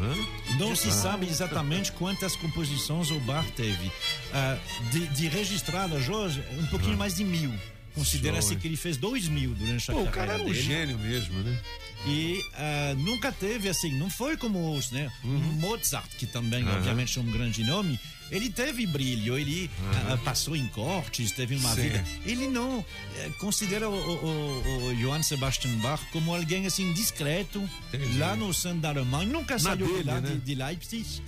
Hã? Não se sabe exatamente quantas composições o bar teve. Ah, de, de registradas, Jorge, um pouquinho Ah. mais de mil. Considera-se que ele fez dois mil durante a Pô, o carreira cara era um dele. gênio mesmo, né? E ah, nunca teve assim, não foi como os, né? Mozart, que também, Uhum. Obviamente, é um grande nome, ele teve brilho, ele Aham. ah, passou em cortes, teve uma Sim. vida. Ele não eh, considera o, o, o Johann Sebastian Bach como alguém assim discreto, Entendi. lá no centro da Alemanha, nunca Na saiu dele, de lá né? de, de Leipzig.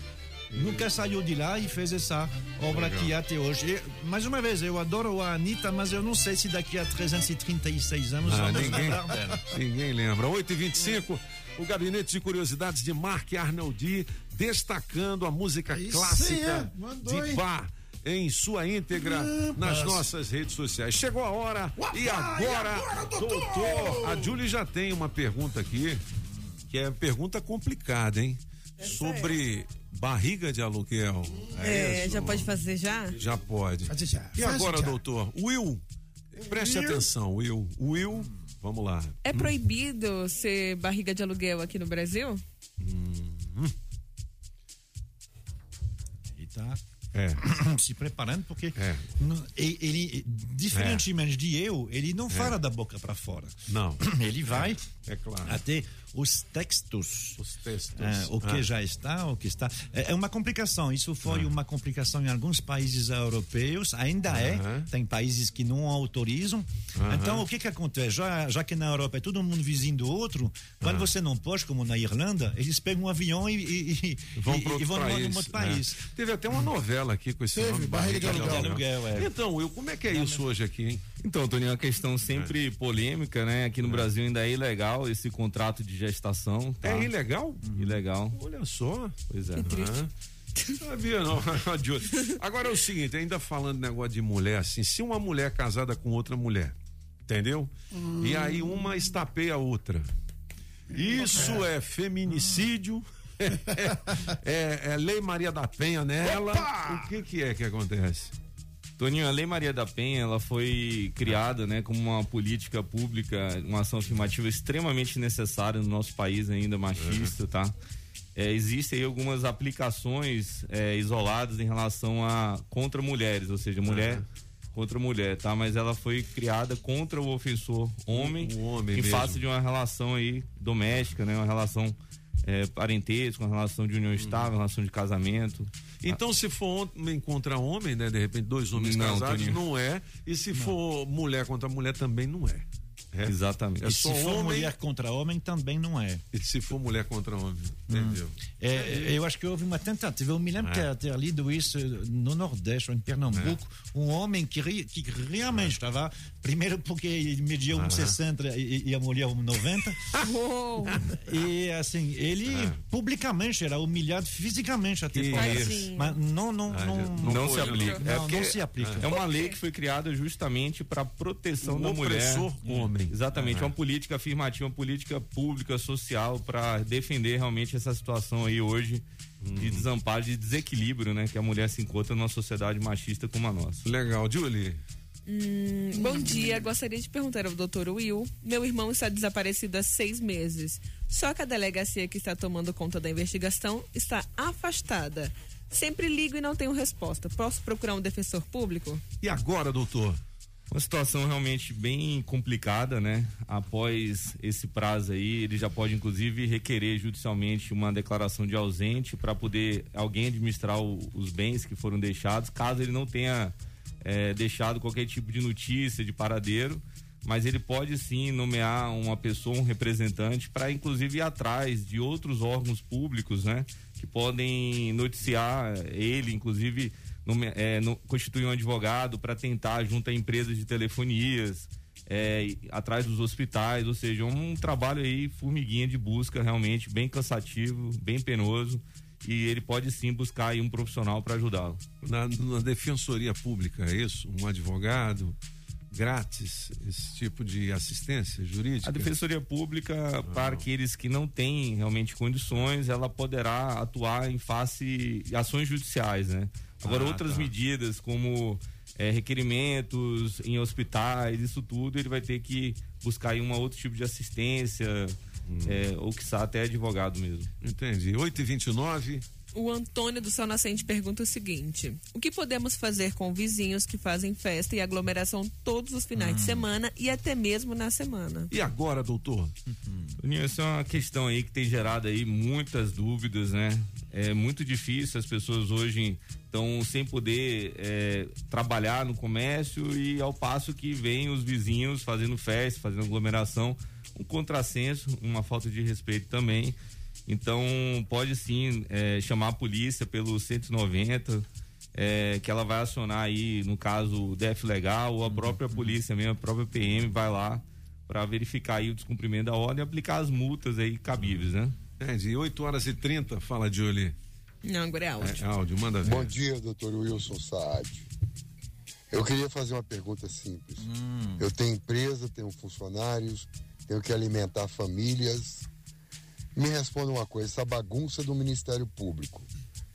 Nunca saiu de lá e fez essa obra Legal. que até hoje. E, mais uma vez, eu adoro a Anitta, mas eu não sei se daqui a 336 anos Ah, vamos ninguém, lembrar dela. ninguém lembra. 8h25, o Gabinete de Curiosidades de Mark Arnoldi destacando a música Aí sim, clássica é. Mandou, de? Bar em sua íntegra nas nossas redes sociais. Chegou a hora e agora, e agora, doutor? doutor, a Júlia já tem uma pergunta aqui, que é pergunta complicada, hein? Sobre barriga de aluguel. É, isso? já pode fazer já? Já pode. Fazer já. E Fazer agora, já. doutor? Will, preste Will. atenção, Will. Will, vamos lá. É proibido ser barriga de aluguel aqui no Brasil? Ele tá É. se preparando porque É. e- ele, diferentemente de eu, ele não É. fala da boca para fora. Não. Ele vai É claro. até os textos. Os textos. É, o que Ah. já está, o que está. É, é uma complicação. Isso foi uma complicação em alguns países europeus, ainda é. Tem países que não autorizam. Então, o que que acontece? Já, já que na Europa é todo mundo vizinho do outro, quando você não pode, como na Irlanda, eles pegam um avião e, e, e- Vão para outro país. outro país. É. Teve até uma novela aqui com esse Teve, nome. Barriga de Aluguel. Aluguel, é. Então, Will, como é que é isso hoje aqui, hein? Então, Toninho, é uma questão sempre polêmica, né? Aqui no Brasil ainda é ilegal esse contrato de gestação. Tá? É ilegal? Ilegal. Olha só. Pois é. Ah, Sabia não. Agora é o seguinte, ainda falando negócio de mulher, assim, se uma mulher é casada com outra mulher, entendeu? E aí uma estapeia a outra. Isso é feminicídio. É, é Lei Maria da Penha nela. O que que é que acontece? Toninho, a Lei Maria da Penha, ela foi criada, né, como uma política pública, uma ação afirmativa extremamente necessária no nosso país ainda machista, tá? É, existem aí algumas aplicações é, isoladas em relação a contra mulheres, ou seja, mulher Aham. contra mulher, tá? Mas ela foi criada contra o ofensor homem, O homem em mesmo. face de uma relação aí doméstica, né? Uma relação é, parentesco, uma relação de união estável, relação de casamento. Então, se for homem contra homem, né? De repente, dois homens Não, casados, Toninho. não é. E se for mulher contra mulher, também não é. É? Exatamente. É E se for homem. mulher contra homem, também não é. E se for mulher contra homem, entendeu? É, eu acho que houve uma tentativa. Eu me lembro É. de ter, ter lido isso no Nordeste, ou em Pernambuco. Um homem que, que realmente estava. Primeiro, porque ele media Ah. 1,60 e, e a mulher 1,90. e assim, ele publicamente era humilhado fisicamente até Que por. Mas não, não, Ah, não, não, se aplica. Não, é, não porque se aplica. É uma lei que foi criada justamente para proteção O da mulher. opressor homem. Exatamente, Aham. uma política afirmativa, uma política pública, social, para defender realmente essa situação aí hoje de Uhum. desamparo, de desequilíbrio, né? Que a mulher se encontra numa sociedade machista como a nossa. Legal, Julie. Hum, bom dia, gostaria de perguntar ao doutor Will. Meu irmão está desaparecido há seis meses. Só que a delegacia que está tomando conta da investigação está afastada. Sempre ligo e não tenho resposta. Posso procurar um defensor público? E agora, doutor? Uma situação realmente bem complicada, né? Após esse prazo aí, ele já pode inclusive requerer judicialmente uma declaração de ausente para poder alguém administrar o- os bens que foram deixados, caso ele não tenha eh, deixado qualquer tipo de notícia de paradeiro. Mas ele pode sim nomear uma pessoa, um representante, para inclusive ir atrás de outros órgãos públicos, né? Que podem noticiar ele, inclusive nome- é, no- constituir um advogado para tentar junto a empresas de telefonias, é, atrás dos hospitais, ou seja, um trabalho aí formiguinha de busca realmente bem cansativo, bem penoso e ele pode sim buscar aí um profissional para ajudá-lo. Na, na defensoria pública, é isso? Um advogado grátis, esse tipo de assistência jurídica? A Defensoria Pública, para aqueles que não têm realmente condições, ela poderá atuar em face de ações judiciais, né? Agora, Ah, outras tá. medidas, como eh, requerimentos em hospitais, isso tudo, ele vai ter que buscar aí um outro tipo de assistência, eh, ou que até advogado mesmo. Entendi. 8 e 29 O Antônio do Sol Nascente pergunta o seguinte: O que podemos fazer com vizinhos que fazem festa e aglomeração todos os finais de semana e até mesmo na semana? E agora, doutor? Toninho, essa é uma questão aí que tem gerado aí muitas dúvidas, né? É muito difícil, as pessoas hoje estão sem poder é, trabalhar no comércio e ao passo que vem os vizinhos fazendo festa, fazendo aglomeração, um contrassenso, uma falta de respeito também. Então pode sim é, chamar a polícia pelo 190, é, que ela vai acionar aí, no caso, o DF Legal ou a própria polícia mesmo, a própria PM vai lá para verificar aí o descumprimento da ordem e aplicar as multas aí cabíveis, né? É, de 8 horas e 30, fala, Julie. Não, agora é áudio. É, áudio, manda ver. Bom dia, doutor Wilson Saad. Eu queria fazer uma pergunta simples. Eu tenho empresa, tenho funcionários, tenho que alimentar famílias. Me responda uma coisa: essa bagunça do Ministério Público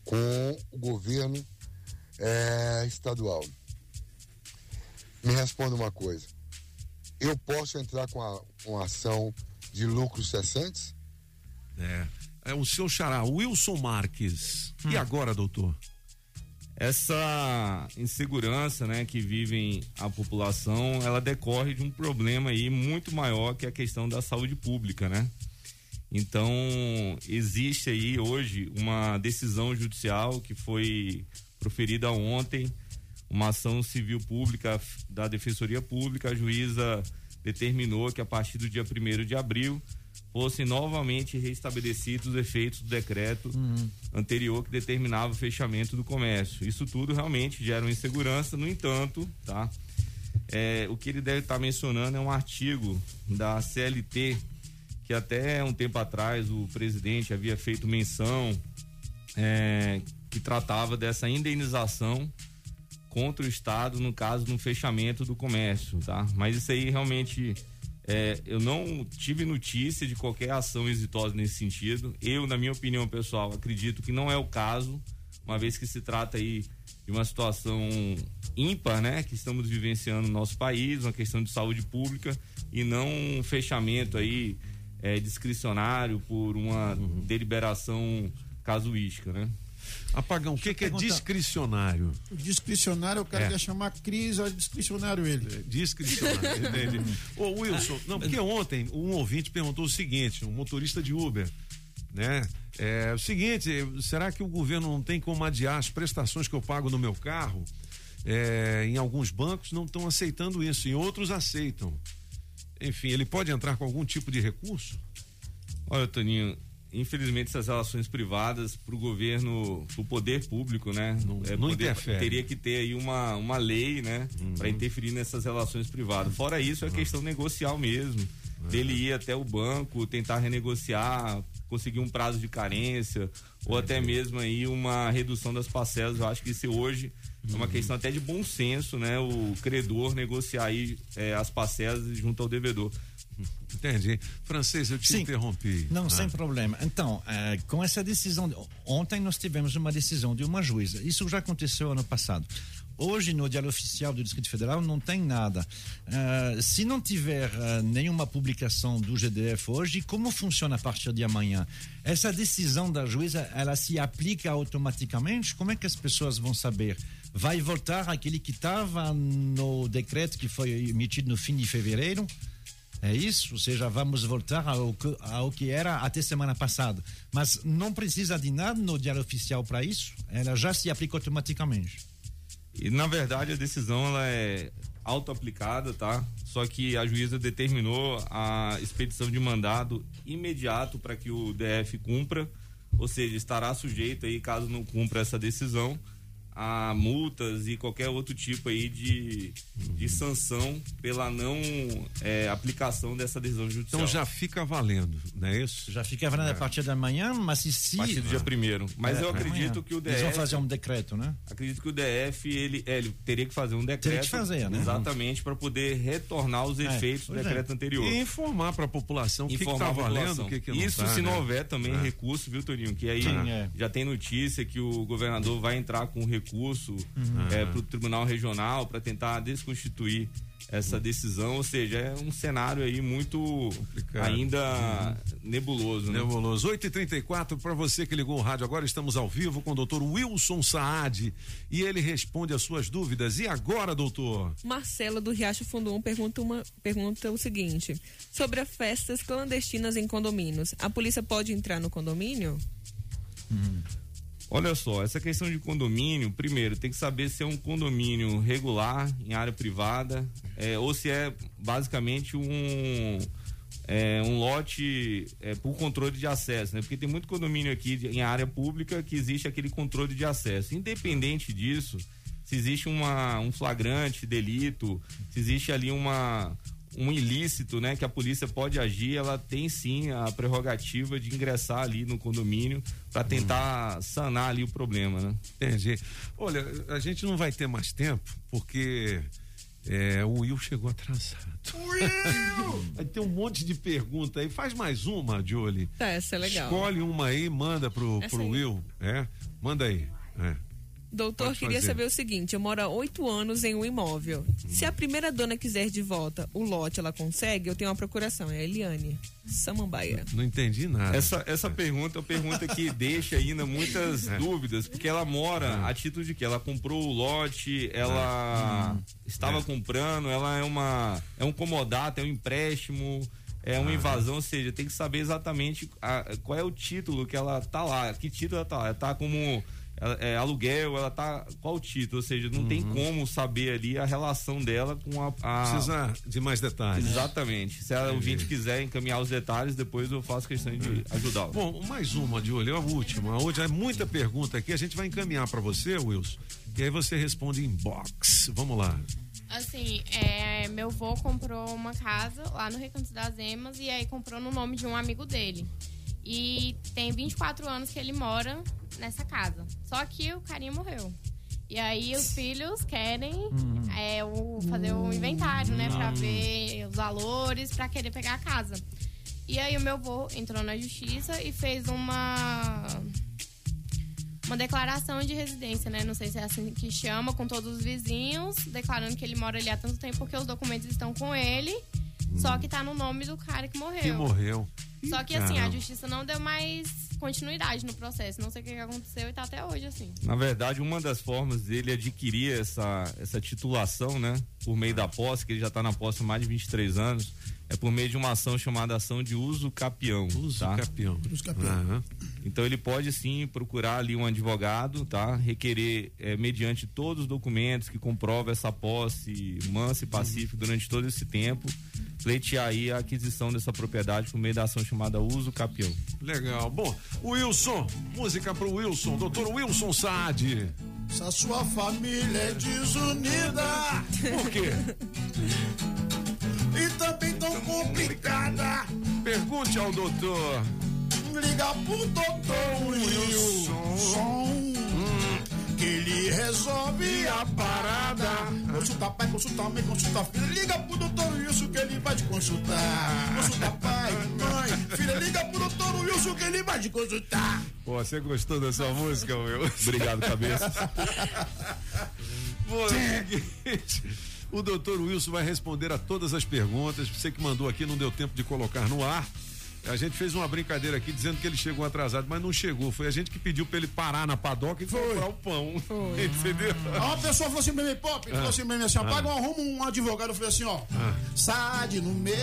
com o governo eh, estadual. Me responda uma coisa: eu posso entrar com a, uma ação de lucros cessantes? É. É o seu xará, Wilson Marques. Hum. E agora, doutor? Essa insegurança, né, que vivem a população, ela decorre de um problema aí muito maior que a questão da saúde pública, né? Então, existe aí hoje uma decisão judicial que foi proferida ontem, uma ação civil pública da Defensoria Pública, a juíza determinou que a partir do dia 1 de abril fossem novamente restabelecidos os efeitos do decreto anterior que determinava o fechamento do comércio. Isso tudo realmente gera uma insegurança, no entanto, tá? É, o que ele deve estar mencionando é um artigo da CLT que até um tempo atrás o presidente havia feito menção é, que tratava dessa indenização contra o Estado no caso do fechamento do comércio, tá? Mas isso aí realmente é, eu não tive notícia de qualquer ação exitosa nesse sentido. Eu, na minha opinião pessoal, acredito que não é o caso, uma vez que se trata aí de uma situação ímpar, né, que estamos vivenciando no nosso país, uma questão de saúde pública e não um fechamento aí é, discricionário por uma deliberação casuística, né? Apagão, o que, que é discricionário? O discricionário, o cara É. quer chamar Cris, olha discricionário ele. Discricionário, entendi. Ô Wilson, não, porque ontem um ouvinte perguntou o seguinte, um motorista de Uber, né? É o seguinte, será que o governo não tem como adiar as prestações que eu pago no meu carro? É, em alguns bancos não estão aceitando isso, em outros aceitam. Enfim, ele pode entrar com algum tipo de recurso? Olha, Toninho, infelizmente essas relações privadas para o governo, para o poder público, né? Não, é, não poder- interfere. Teria que ter aí uma, uma lei, né? Uhum. Para interferir nessas relações privadas. Fora isso, é questão negocial mesmo. Dele ir até o banco, tentar renegociar, conseguir um prazo de carência, ou até mesmo aí uma redução das parcelas. Eu acho que isso hoje é Uhum. uma questão até de bom senso, né? O credor negociar aí eh, as parcelas junto ao devedor. Entendi. Francês, eu te Sim. interrompi. Não, Ah. sem problema. Então, eh, com essa decisão, de- ontem nós tivemos uma decisão de uma juíza. Isso já aconteceu ano passado. Hoje, no Diário Oficial do Distrito Federal, não tem nada. Eh, se não tiver eh, nenhuma publicação do GDF hoje, como funciona a partir de amanhã? Essa decisão da juíza, ela se aplica automaticamente? Como é que as pessoas vão saber? Vai voltar aquele que estava no decreto que foi emitido no fim de fevereiro? É isso, ou seja, vamos voltar ao que, ao que era até semana passada. Mas não precisa de nada no Diário Oficial para isso, ela já se aplica automaticamente. E na verdade a decisão ela é auto-aplicada, tá? Só que a juíza determinou a expedição de mandado imediato para que o DF cumpra, ou seja, estará sujeito aí, caso não cumpra essa decisão, a multas e qualquer outro tipo aí de, de sanção pela não é, aplicação dessa decisão judicial. Então já fica valendo, não é isso? Já fica valendo a partir da manhã, mas se. A partir do dia primeiro. Mas É, eu amanhã. acredito que o DF. Eles vão fazer um decreto, né? Acredito que o DF ele, é, ele teria que fazer um decreto. Teria que fazer, né? Exatamente, para poder retornar os É, efeitos do é. decreto anterior. E informar para a população o que está valendo, o que, que não Isso tá, se né? não houver também É. recurso, viu, Toninho? Que aí Sim, é. já tem notícia que o governador vai entrar com recurso Uhum. para o Tribunal Regional para tentar desconstituir essa decisão, ou seja, é um cenário aí muito ainda nebuloso, né? Nebuloso. 8h34, para você que ligou o rádio agora, estamos ao vivo com o doutor Wilson Saad e ele responde as suas dúvidas. E agora, doutor? Marcela do Riacho Fundo 1 pergunta, uma, pergunta o seguinte: sobre as festas clandestinas em condomínios, a polícia pode entrar no condomínio? Olha só, essa questão de condomínio, primeiro, tem que saber se é um condomínio regular, em área privada, é, ou se é basicamente um, é, um lote é, por controle de acesso, né? Porque tem muito condomínio aqui de- em área pública que existe aquele controle de acesso. Independente disso, se existe uma, um flagrante delito, se existe ali uma um ilícito, né, que a polícia pode agir, ela tem sim a prerrogativa de ingressar ali no condomínio para tentar sanar ali o problema, né? Entendi. Olha, a gente não vai ter mais tempo, porque é, o Will chegou atrasado. Will! Ter um monte de pergunta aí. Faz mais uma, Jolie. Tá, essa é legal. Escolhe uma aí, manda pro, Essa pro aí. Will. É? Manda aí. É. Doutor, Pode queria fazer. saber o seguinte: eu moro há oito anos em um imóvel. Se a primeira dona quiser de volta o lote, ela consegue? Eu tenho uma procuração, é a Eliane Samambaia. Não entendi nada. Essa, essa pergunta é uma pergunta que deixa ainda muitas É. dúvidas, porque ela mora a título de que ela comprou o lote, ela estava comprando, ela é uma é um comodato, é um empréstimo, é uma invasão, ou seja, tem que saber exatamente a- qual é o título que ela tá lá, que título ela tá lá, ela tá como é, aluguel, ela tá qual título, ou seja, não tem como saber ali a relação dela com a, a Precisa de mais detalhes. Exatamente. Se a Entendi. ouvinte quiser encaminhar os detalhes, depois eu faço questão de ajudá-lo. Bom, mais uma de olho, a última. A última é muita pergunta aqui, a gente vai encaminhar para você, Wilson. E aí você responde em box. Vamos lá. Assim, é, meu avô comprou uma casa lá no Recanto das Emas e aí comprou no nome de um amigo dele. E tem 24 anos que ele mora nessa casa. Só que o carinha morreu. E aí os filhos querem é, o, fazer o inventário, né? Pra ver os valores, pra querer pegar a casa. E aí o meu avô entrou na justiça e fez uma uma declaração de residência, né? Não sei se é assim que chama, com todos os vizinhos, declarando que ele mora ali há tanto tempo porque os documentos estão com ele, só que tá no nome do cara que morreu. Que morreu. Só que assim, a caramba. justiça não deu mais continuidade no processo. Não sei o que aconteceu e tá até hoje assim. Na verdade, uma das formas dele adquirir essa, essa titulação, né, por meio da posse, que ele já está na posse há mais de 23 anos, é por meio de uma ação chamada ação de uso capião. Uso tá? capião. Uso capião. Aham. Então ele pode sim procurar ali um advogado, tá? Requerer eh, mediante todos os documentos que comprovam essa posse mansa e pacífica durante todo esse tempo, pleitear aí a aquisição dessa propriedade por meio da ação chamada uso capião. Legal. Bom, Wilson, música pro Wilson, doutor Wilson Saad. Se a sua família é desunida. Por quê? E também tão complicada. Pergunte ao doutor. Liga pro doutor Wilson. Que ele resolve a parada. Consulta pai, consulta mãe, consulta filho. Liga pro doutor Wilson que ele vai te consultar. Consulta pai, mãe, filha. Liga pro doutor Wilson que ele vai te consultar. Pô, você gostou dessa música, Will? Obrigado, cabeça. É o seguinte, o doutor Wilson vai responder a todas as perguntas. Você que mandou aqui, não deu tempo de colocar no ar. A gente fez uma brincadeira aqui dizendo que ele chegou atrasado, mas não chegou. Foi a gente que pediu pra ele parar na padoca e comprar o pão. Entendeu? Aí uma pessoa falou assim pra mim, pop, falou assim pra mim assim, Ah. paga um arrumo um advogado. Eu falei assim, ó, Sade no meu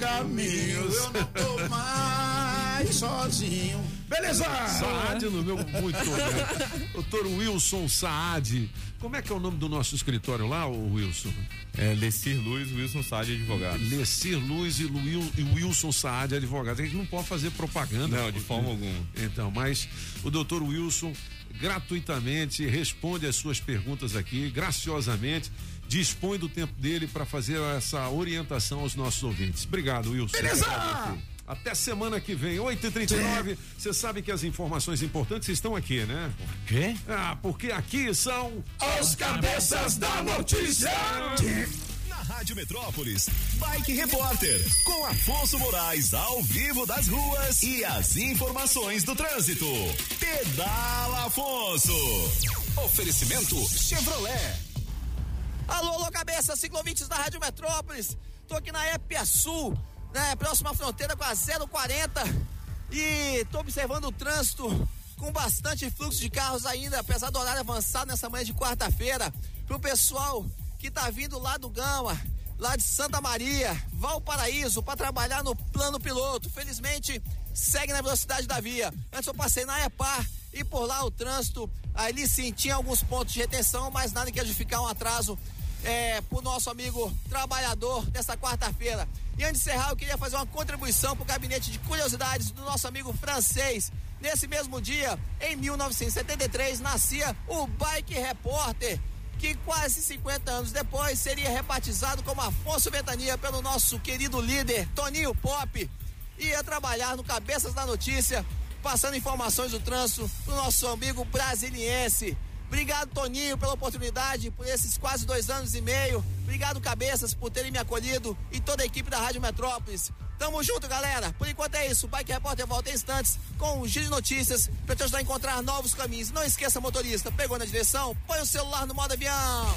caminho, eu não tô mais sozinho. Beleza! Saad no meu. Muito bem. Doutor Wilson Saad. Como é que é o nome do nosso escritório lá, ô Wilson? É Lecir Luiz Wilson Saad Advogado. Lecir Luiz e, Luil- e Wilson Saad Advogado. A gente não pode fazer propaganda. Não, de forma alguma. Então, mas o doutor Wilson gratuitamente responde as suas perguntas aqui, graciosamente. Dispõe do tempo dele para fazer essa orientação aos nossos ouvintes. Obrigado, Wilson. Beleza! Até semana que vem, 8h39. Você sabe que as informações importantes estão aqui, né? Quê? Ah, porque aqui são Os cabeças da notícia. Na Rádio Metrópolis, Bike Repórter, com Afonso Moraes ao vivo das ruas e as informações do trânsito. Pedala Afonso. Oferecimento Chevrolet. Alô, alô, cabeça, ciclovintes da Rádio Metrópolis. Tô aqui na Épia Sul, né, próxima fronteira com a 040. E tô observando o trânsito com bastante fluxo de carros ainda, apesar do horário avançado nessa manhã de quarta-feira. Pro pessoal que tá vindo lá do Gama, lá de Santa Maria, Valparaíso, para trabalhar no plano piloto. Felizmente, segue na velocidade da via. Antes eu passei na EPAR e por lá o trânsito, ali sim, tinha alguns pontos de retenção, mas nada que justificar um atraso é, pro nosso amigo trabalhador dessa quarta-feira. E antes de encerrar, eu queria fazer uma contribuição pro gabinete de curiosidades do nosso amigo francês. Nesse mesmo dia, em 1973, nascia o Bike Repórter, que quase 50 anos depois seria rebatizado como Afonso Ventania pelo nosso querido líder Toninho Pop. Ia trabalhar no Cabeças da Notícia, passando informações do trânsito pro nosso amigo brasiliense. Obrigado, Toninho, pela oportunidade, por esses quase dois anos e meio. Obrigado, Cabeças, por terem me acolhido e toda a equipe da Rádio Metrópolis. Tamo junto, galera. Por enquanto é isso. O Bike Repórter volta em instantes com o giro de notícias para te ajudar a encontrar novos caminhos. Não esqueça, motorista, pegou na direção, põe o celular no modo avião.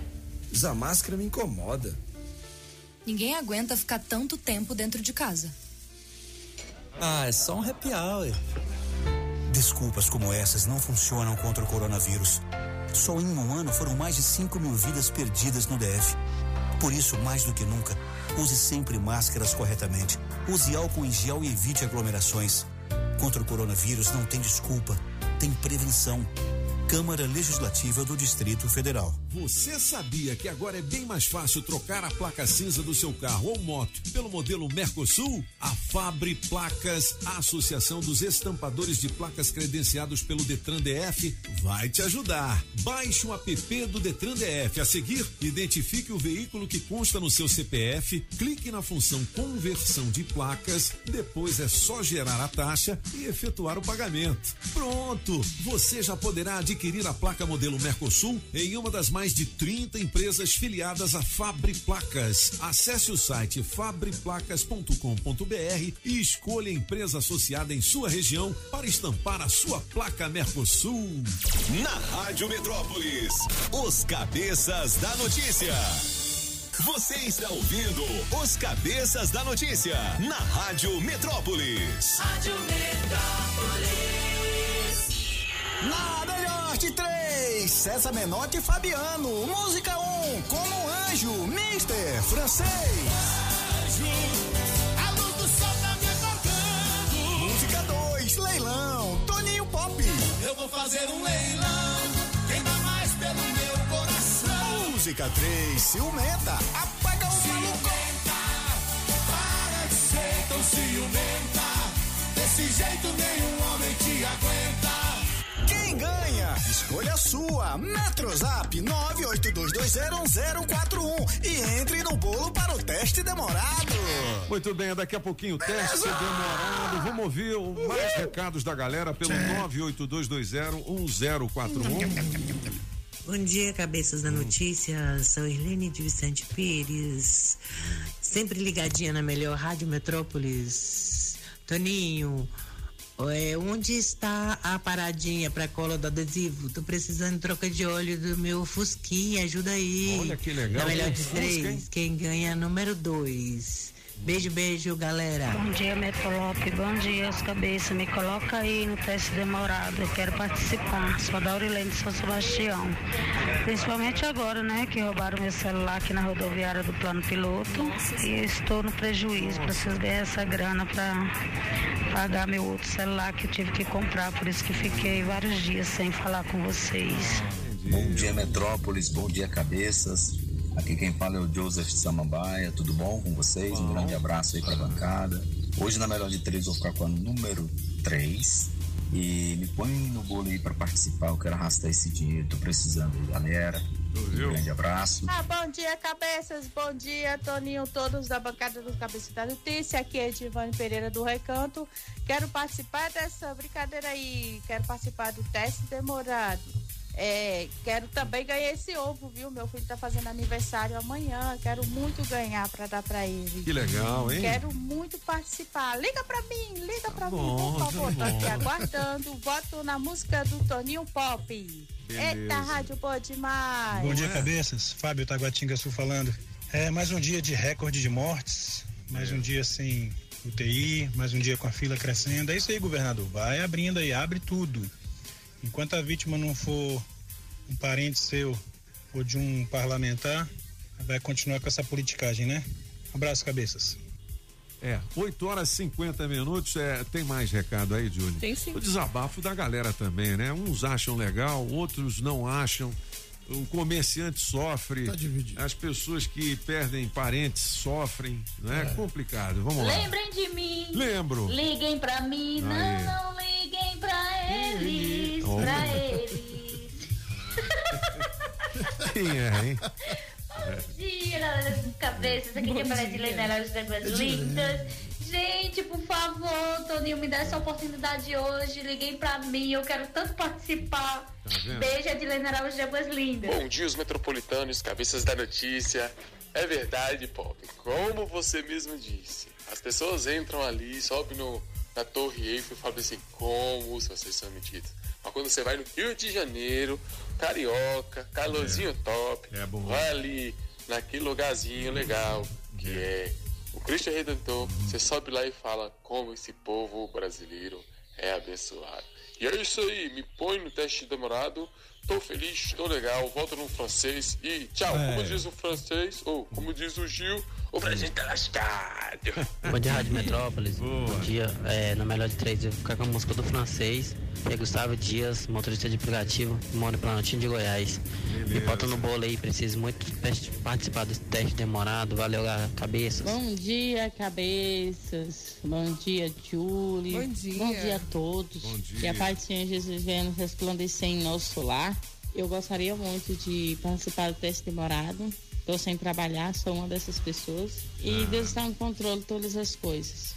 Usar máscara me incomoda. Ninguém aguenta ficar tanto tempo dentro de casa. Ah, é só um happy hour. Desculpas como essas não funcionam contra o coronavírus. Só em um ano foram mais de 5 mil vidas perdidas no DF. Por isso, mais do que nunca, use sempre máscaras corretamente. Use álcool em gel e evite aglomerações. Contra o coronavírus não tem desculpa, tem prevenção. Câmara Legislativa do Distrito Federal. Você sabia que agora é bem mais fácil trocar a placa cinza do seu carro ou moto pelo modelo Mercosul? A Fabre Placas, a Associação dos Estampadores de Placas credenciados pelo Detran DF, vai te ajudar. Baixe o app do Detran DF. A seguir, identifique o veículo que consta no seu CPF, clique na função conversão de placas, depois é só gerar a taxa e efetuar o pagamento. Pronto! Você já poderá adquirir adquirir a placa modelo Mercosul em uma das mais de 30 empresas filiadas à Fabri Placas. Acesse o site fabriplacas.com.br e escolha a empresa associada em sua região para estampar a sua placa Mercosul. Na Rádio Metrópolis, os cabeças da notícia. Você está ouvindo os cabeças da notícia na Rádio Metrópolis. Rádio Metrópolis. Na de três, César Menotti e Fabiano. Música 1, um, como um anjo, Mister Francês. Anjo, a luz do sol tá me acordando. Música 2, leilão, Toninho Pop. Eu vou fazer um leilão, quem dá mais pelo meu coração. Música 3, ciumenta, apaga o maluco. Para de ser tão ciumenta, desse jeito nenhum homem te aguenta. Quem ganha? Escolha a sua. Metrozap 982201041 e entre no bolo para o teste demorado. Muito bem, daqui a pouquinho o teste demorado. Vamos ouvir o mais recados da galera pelo 982201041. Bom dia, cabeças da notícia. Sou Irlene de Vicente Pires. Sempre ligadinha na melhor Rádio Metrópolis. Toninho, é, onde está a paradinha pra cola do adesivo? Tô precisando de troca de óleo do meu Fusquinha, ajuda aí. Olha que legal. Na melhor de Fusca, três, quem ganha é número dois. Beijo, beijo, galera. Bom dia, Metrolope. Bom dia, os cabeças. Me coloca aí no teste demorado. Eu quero participar. Sou a Daurilene de São Sebastião. Principalmente agora, né? Que roubaram meu celular aqui na rodoviária do plano piloto. E estou no prejuízo. Preciso ganhar essa grana para pagar meu outro celular que eu tive que comprar. Por isso que fiquei vários dias sem falar com vocês. Bom dia, Metrópolis. Bom dia, cabeças. Aqui quem fala é o Joseph Samambaia. Tudo bom com vocês? Um grande abraço aí pra bancada. Hoje, na melhor de três, vou ficar com a número 3. E me põe no bolo aí pra participar. Eu quero arrastar esse dinheiro. Tô precisando aí, galera. Um grande abraço. Ah, bom dia, cabeças. Bom dia, Toninho, todos da bancada do Cabeça da Notícia. Aqui é Edivane Pereira do Recanto. Quero participar dessa brincadeira aí. Quero participar do teste demorado. É, quero também ganhar esse ovo, viu? Meu filho tá fazendo aniversário amanhã. Quero muito ganhar pra dar pra ele. Que legal, hein? Quero muito participar. Liga pra mim, liga pra bom, mim, por tá favor. Tô bom. aqui aguardando. Voto na música do Toninho Pop. Beleza. Eita, rádio boa demais. Bom dia, cabeças. Fábio Taguatinga Sul falando. É mais um dia de recorde de mortes, mais um dia sem UTI, mais um dia com a fila crescendo. É isso aí, governador. Vai abrindo aí, abre tudo. Enquanto a vítima não for um parente seu ou de um parlamentar, vai continuar com essa politicagem, né? Abraço, cabeças. É, 8 horas e 50 minutos. É, tem mais recado aí, Júlio? Tem sim. O desabafo da galera também, né? Uns acham legal, outros não acham. O comerciante sofre. Tá dividido. As pessoas que perdem parentes sofrem. Não é, complicado. Vamos lá. Lembrem de mim. Lembro. Liguem pra mim. Aí. Não, não liguem pra eles. Oh. Pra eles. Quem é, hein? Bom dia, galera dos cabeças. Aqui que é para de das Águas Lindas. Gente, por favor, Toninho, me dá essa oportunidade hoje. Liguem pra mim, eu quero tanto participar. vendo? Beijo, Edilene Araújo de Águas Lindas. Bom dia, os metropolitanos, cabeças da notícia. É verdade, Pop. Como você mesmo disse, as pessoas entram ali, sobem no, na Torre Eiffel e falam assim: como vocês são metidos. Mas quando você vai no Rio de Janeiro, carioca, calorzinho top, É bom. vai ali naquele lugarzinho legal que é o Cristo Redentor, você sobe lá e fala como esse povo brasileiro é abençoado. E é isso aí, me põe no teste demorado, tô feliz, tô legal, volto no francês e tchau. É. Como diz o francês, ou como diz o Gil, o Brasil tá lascado. Bom dia, Rádio Metrópolis. Bom dia. É, na melhor de três, eu vou ficar com a música do francês. É Gustavo Dias, motorista de aplicativo, moro em Planaltinho de Goiás. Me bota no bolo aí, preciso muito participar desse teste demorado. Valeu, cabeças. Bom dia, cabeças. Bom dia, Julie. Bom dia. Bom dia a todos. Bom dia. Que a paz do Senhor Jesus venha resplandecer em nosso lar. Eu gostaria muito de participar do teste demorado. Estou sem trabalhar, sou uma dessas pessoas. E Ah. Deus está no controle de todas as coisas.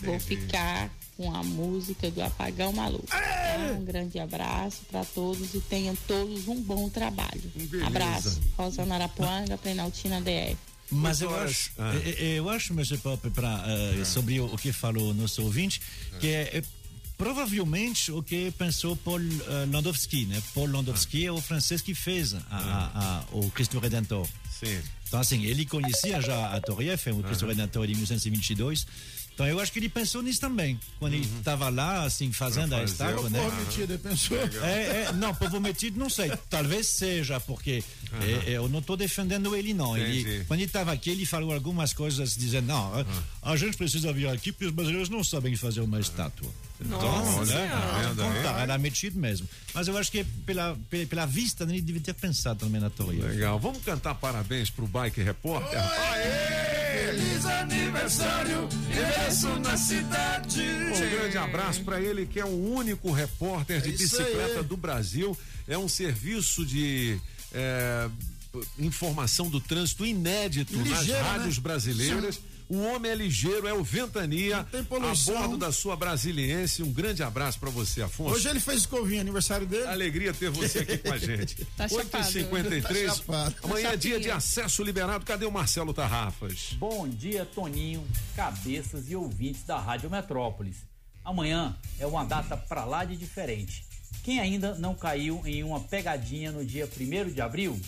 Vou ficar com a música do Apagão Maluco. Tá? Um grande abraço para todos e tenham todos um bom trabalho. Beleza. Abraço. Rosana Arapuanga, Plenaltina DF. Mas eu acho, Ah. eu, eu acho, Mr. Pop, pra, eh, sobre o, o que falou o nosso ouvinte, que é, é provavelmente o que pensou Paul eh, Landowski, né? Paul Landowski é o francês que fez a- a- a- o Cristo Redentor. Sim. Então, assim, ele conhecia já a Torre Eiffel, o Cristo Redentor de 1922. Então, eu acho que ele pensou nisso também. Quando ele estava lá, assim, fazendo a estátua, né? Povo metido, pensou. É, é, não, povo metido, não sei. Talvez seja, porque é, é, eu não estou defendendo ele, não. Ele, Entendi. quando ele estava aqui, ele falou algumas coisas dizendo: não, a- a gente precisa vir aqui porque os brasileiros não sabem fazer uma estátua. Então, Nossa né, então tá, Vendo aí? era metido mesmo. Mas eu acho que pela, pela, pela vista, né, ele devia ter pensado também na Torre. Legal. Vamos cantar parabéns pro Bike Repórter? Feliz aniversário, ingresso na cidade. Um grande abraço para ele, que é o único repórter de É bicicleta aí. do Brasil. É um serviço de é, informação do trânsito inédito nas Ligeiro, rádios né? brasileiras. O homem é ligeiro, é o Ventania, a bordo da sua brasiliense. Um grande abraço para você, Afonso. Hoje ele fez escovinha, aniversário dele. Alegria ter você aqui com a gente. Tá chapado. 8h53. Tá chapado. Amanhã é Tá dia de acesso liberado. Cadê o Marcelo Tarrafas? Bom dia, Toninho, cabeças e ouvintes da Rádio Metrópolis. Amanhã é uma data pra lá de diferente. Quem ainda não caiu em uma pegadinha no dia 1 de abril?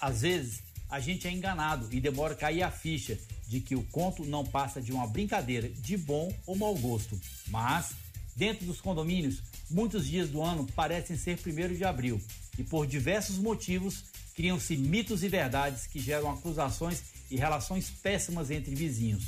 Às vezes a gente é enganado e demora a cair a ficha de que o conto não passa de uma brincadeira de bom ou mau gosto. Mas, dentro dos condomínios, muitos dias do ano parecem ser 1 de abril e, por diversos motivos, criam-se mitos e verdades que geram acusações e relações péssimas entre vizinhos.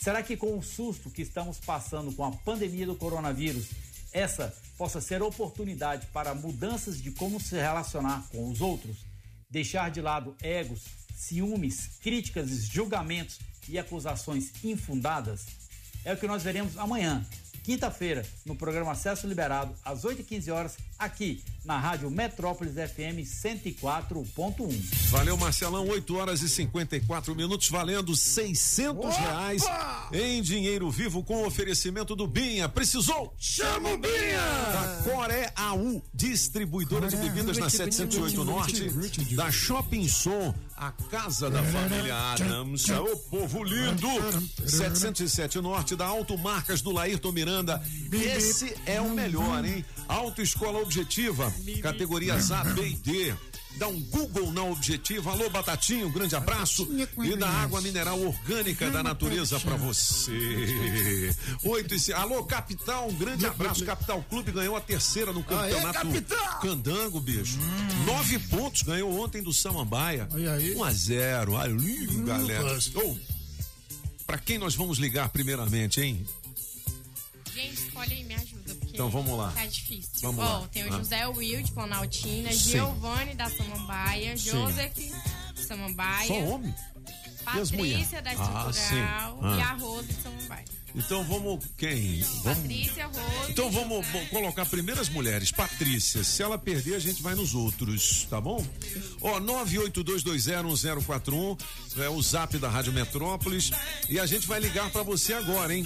Será que com o susto que estamos passando com a pandemia do coronavírus, essa possa ser oportunidade para mudanças de como se relacionar com os outros? Deixar de lado egos, ciúmes, críticas, julgamentos e acusações infundadas? É o que nós veremos amanhã, quinta-feira, no programa Acesso Liberado, às 8h15 horas, aqui na Rádio Metrópolis FM 104.1. Valeu, Marcelão. 8 horas e 54 minutos, valendo 600 reais em dinheiro vivo com oferecimento do Binha. Precisou? Chama o Binha! Da Coré AU, distribuidora de bebidas na 708 Norte, da Shopping Som, a casa da família Adams. Ô, povo lindo! 707 Norte, da Automarcas do Laírton Miranda. Esse é o melhor, hein? Autoescola Objetiva, categorias A, B e D. Dá um Google na Objetiva. Alô, Batatinho, um grande abraço. E da água mineral orgânica da natureza pra você. Oito e Alô, Capital, um grande abraço. Capital Clube ganhou a terceira no campeonato Capital! Candango, bicho. Nove pontos ganhou ontem do Samambaia. Um a zero. Ali, galera. Ô, pra quem nós vamos ligar primeiramente, hein? Gente, escolhe Então, vamos lá. Tá difícil. Vamos Ó, lá. tem o Ah. José Will de Planaltina, Sim. Giovanni da Samambaia, Sim. Joseph de Samambaia. Só homem? Patrícia da Ah, Estrutural sim. Ah. e a Rose de Samambaia. Então vamos. Quem? Vamos. Patrícia, Rose. Então vamos colocar primeiro as mulheres. Patrícia, se ela perder, a gente vai nos outros, tá bom? Ó, 982201041 é o zap da Rádio Metrópolis. E a gente vai ligar pra você agora, hein?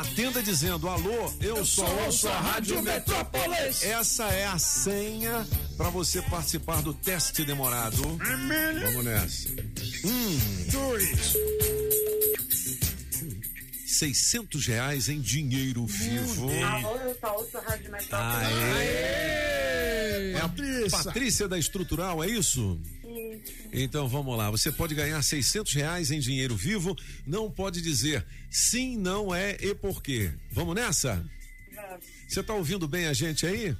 Atenda dizendo: alô, eu, só ouço a Rádio Metrópolis. Essa é a senha pra você participar do teste demorado. Vamos nessa. Um, dois. 600 reais em dinheiro vivo. Alô, eu só ouço a Rádio Metrópole. Aê! É a Patrícia da Estrutural, é isso? Isso. Então vamos lá, você pode ganhar 600 reais em dinheiro vivo, não pode dizer sim, não é e por quê. Vamos nessa? Vamos. Você tá ouvindo bem a gente aí?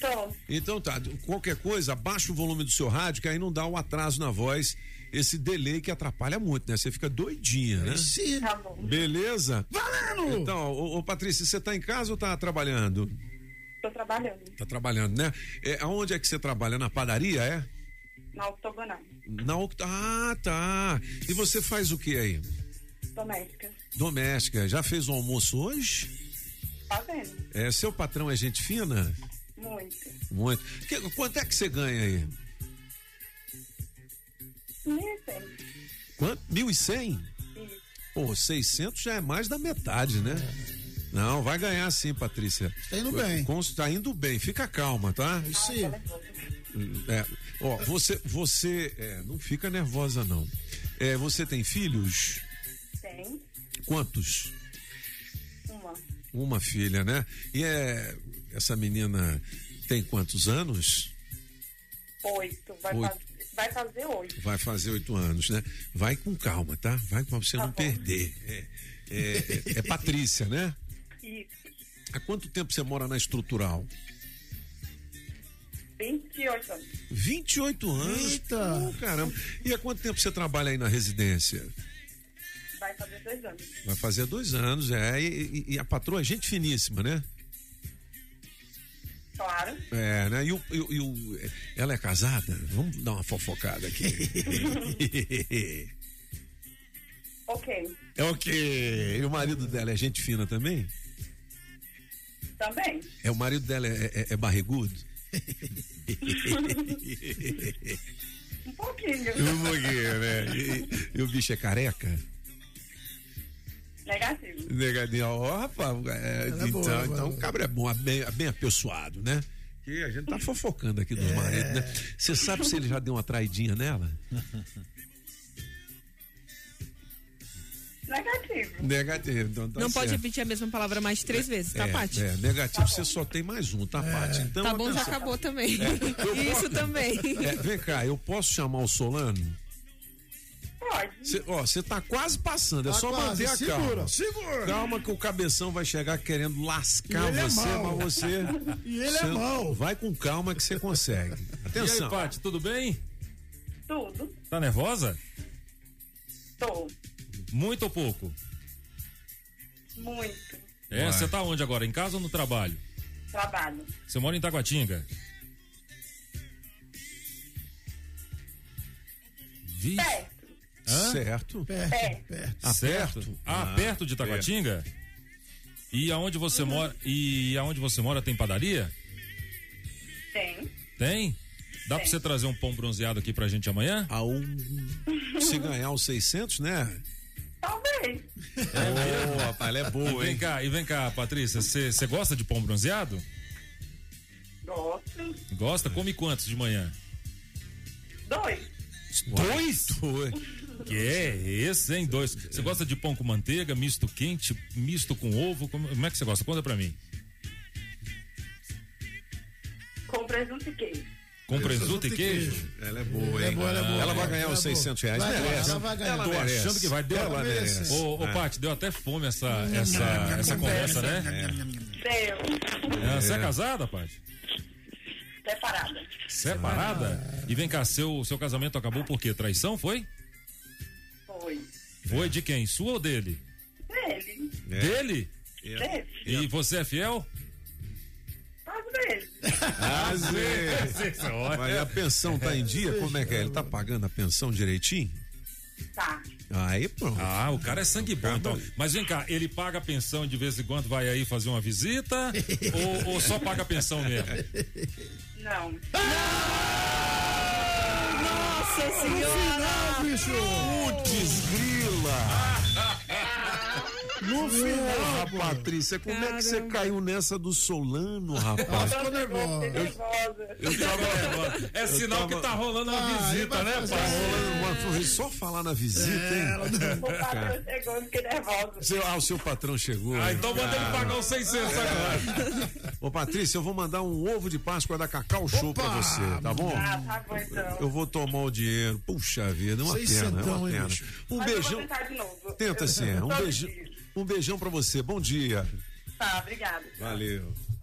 Tô. Então tá, qualquer coisa, baixa o volume do seu rádio, que aí não dá o atraso na voz, esse delay que atrapalha muito, né? Você fica doidinha, né? Sim. Tá bom. Beleza? Valendo! Então, ô, ô Patrícia, você tá em casa ou tá trabalhando? Tô trabalhando Tá trabalhando, né? É, aonde é que você trabalha? Na padaria, é? Na octogonal. Na oct- Ah, tá. E você faz o que aí? Doméstica. Doméstica. Já fez o almoço hoje? Fazendo. É, seu patrão é gente fina? Muito. Muito. Que- quanto é que você ganha aí? Isso. Quanto? 1.100? Isso. Pô, 600 já é mais da metade, né? Não, vai ganhar sim, Patrícia. Está indo bem. Está indo bem, fica calma, tá? Isso. É, ó, você, você, é, não fica nervosa não. É, você tem filhos? Tem Quantos? uma. Uma filha, né? E é, essa menina tem quantos anos? Oito. Vai, Oito. Fazer, vai fazer oito. Vai fazer oito anos, né? Vai com calma, tá? Vai pra você Tá não bom. perder. É, é, é- é Patrícia, né? Isso. Há quanto tempo você mora na estrutural? 28 anos. 28 anos? Eita! Pô, caramba. E há quanto tempo você trabalha aí na residência? Vai fazer dois anos. Vai fazer dois anos, é. E, e- e a patroa é gente finíssima, né? Claro. É, né? E o, e e o- ela é casada? Vamos dar uma fofocada aqui. Ok. é ok. E o marido dela é gente fina também? Também. É, o marido dela é, é- é barrigudo? Um pouquinho. Um pouquinho, né? E, e o bicho é careca? Negativo. Negadinho, ó, rapaz. é, Ela é então, boa, é então boa. o cabra é bom, é bem, é bem apessoado, né? Que a gente tá fofocando aqui dos maridos, né? Você sabe se ele já deu uma traidinha nela? Negativo. Negativo, então tá Não pode certo. repetir a mesma palavra mais de três vezes, tá, é, Paty? É, negativo você só tem mais um, tá, Paty? Então, tá bom, já atenção. acabou também. É, Isso também. É, vem cá, eu posso chamar o Solano? Pode. Cê, ó, você tá quase passando, é Tá só quase, manter a segura, calma. segura. Calma que o cabeção vai chegar querendo lascar é você, mau. mas você. E ele é você mau. Vai com calma que você consegue. E aí, Atenção. Paty, tudo bem? Tudo. Tá nervosa? Tô. Muito ou pouco? Muito. É, você tá onde agora? Em casa ou no trabalho? Trabalho. Você mora em Taguatinga? Vi... Perto. Hã? Certo. Perto, Perto. perto. Ah, certo. Ah, Ah, perto de Taguatinga? E aonde você mora? E aonde você mora tem padaria? Tem. Tem? Dá pra Tem. você trazer um pão bronzeado aqui pra gente amanhã? A um, se ganhar os 600, né? Talvez. Ô, rapaz, ela é E boa, vem hein? cá, e vem cá, Patrícia, você você gosta de pão bronzeado? Gosto. Gosta? Come quantos de manhã? Dois. Dois? Dois. Que é esse, hein? Dois. Você gosta de pão com manteiga, misto quente, misto com ovo? Como, como é que você gosta? Conta pra mim. Com presunto e queijo. Com presunto e queijo? Ela é boa, Ela é hein? boa, ela é boa. Ela vai ganhar Ela os é boa. 600 reais. Vai ganhar, merece. ela vai ganhar. Ela Tô merece. achando que vai. Deu, Ela merece. Ô, ô É. Paty, deu até fome essa, essa, essa conversa, né? Seu. É, Você é casada, Paty? Separada. Separada? E vem cá, seu, seu casamento acabou por quê? Traição, foi? Foi. Foi de quem? Sua ou dele? Dele. É. Dele? Dele. E você é fiel? Vezes. Às vezes. Mas a pensão tá em dia? Como é que é? Ele tá pagando a pensão direitinho? Tá. Aí pronto. Ah, o cara é sangue bom, então. Mas vem cá, ele paga a pensão e de vez em quando vai aí fazer uma visita? ou, ou só paga a pensão mesmo? Não. Nossa senhora! Não, bicho. Putz, grila! No final, Porra, Patrícia, como é que você Caramba. caiu nessa do Solano, rapaz? Ficou nervosa. Nervosa. Eu tava, É sinal tava- que tá rolando uma Ah, visita, né, pai? rolando uma- só falar na visita, hein? O patrão chegou, eu fiquei nervosa. Seu- ah, o seu patrão chegou. Ah, então manda ele pagar os 600 agora. Ô, Patrícia, eu vou mandar um ovo de Páscoa da Cacau Show Opa! pra você, tá bom? Ah, tá bom então. Eu vou tomar o dinheiro. Puxa vida, é uma Seis pena, é centão, uma hein, pena. Um Mas eu beijão. tentar de novo. Tenta Eu- sim, um beijão. Um beijão pra você. Bom dia. Tá, obrigada. Valeu.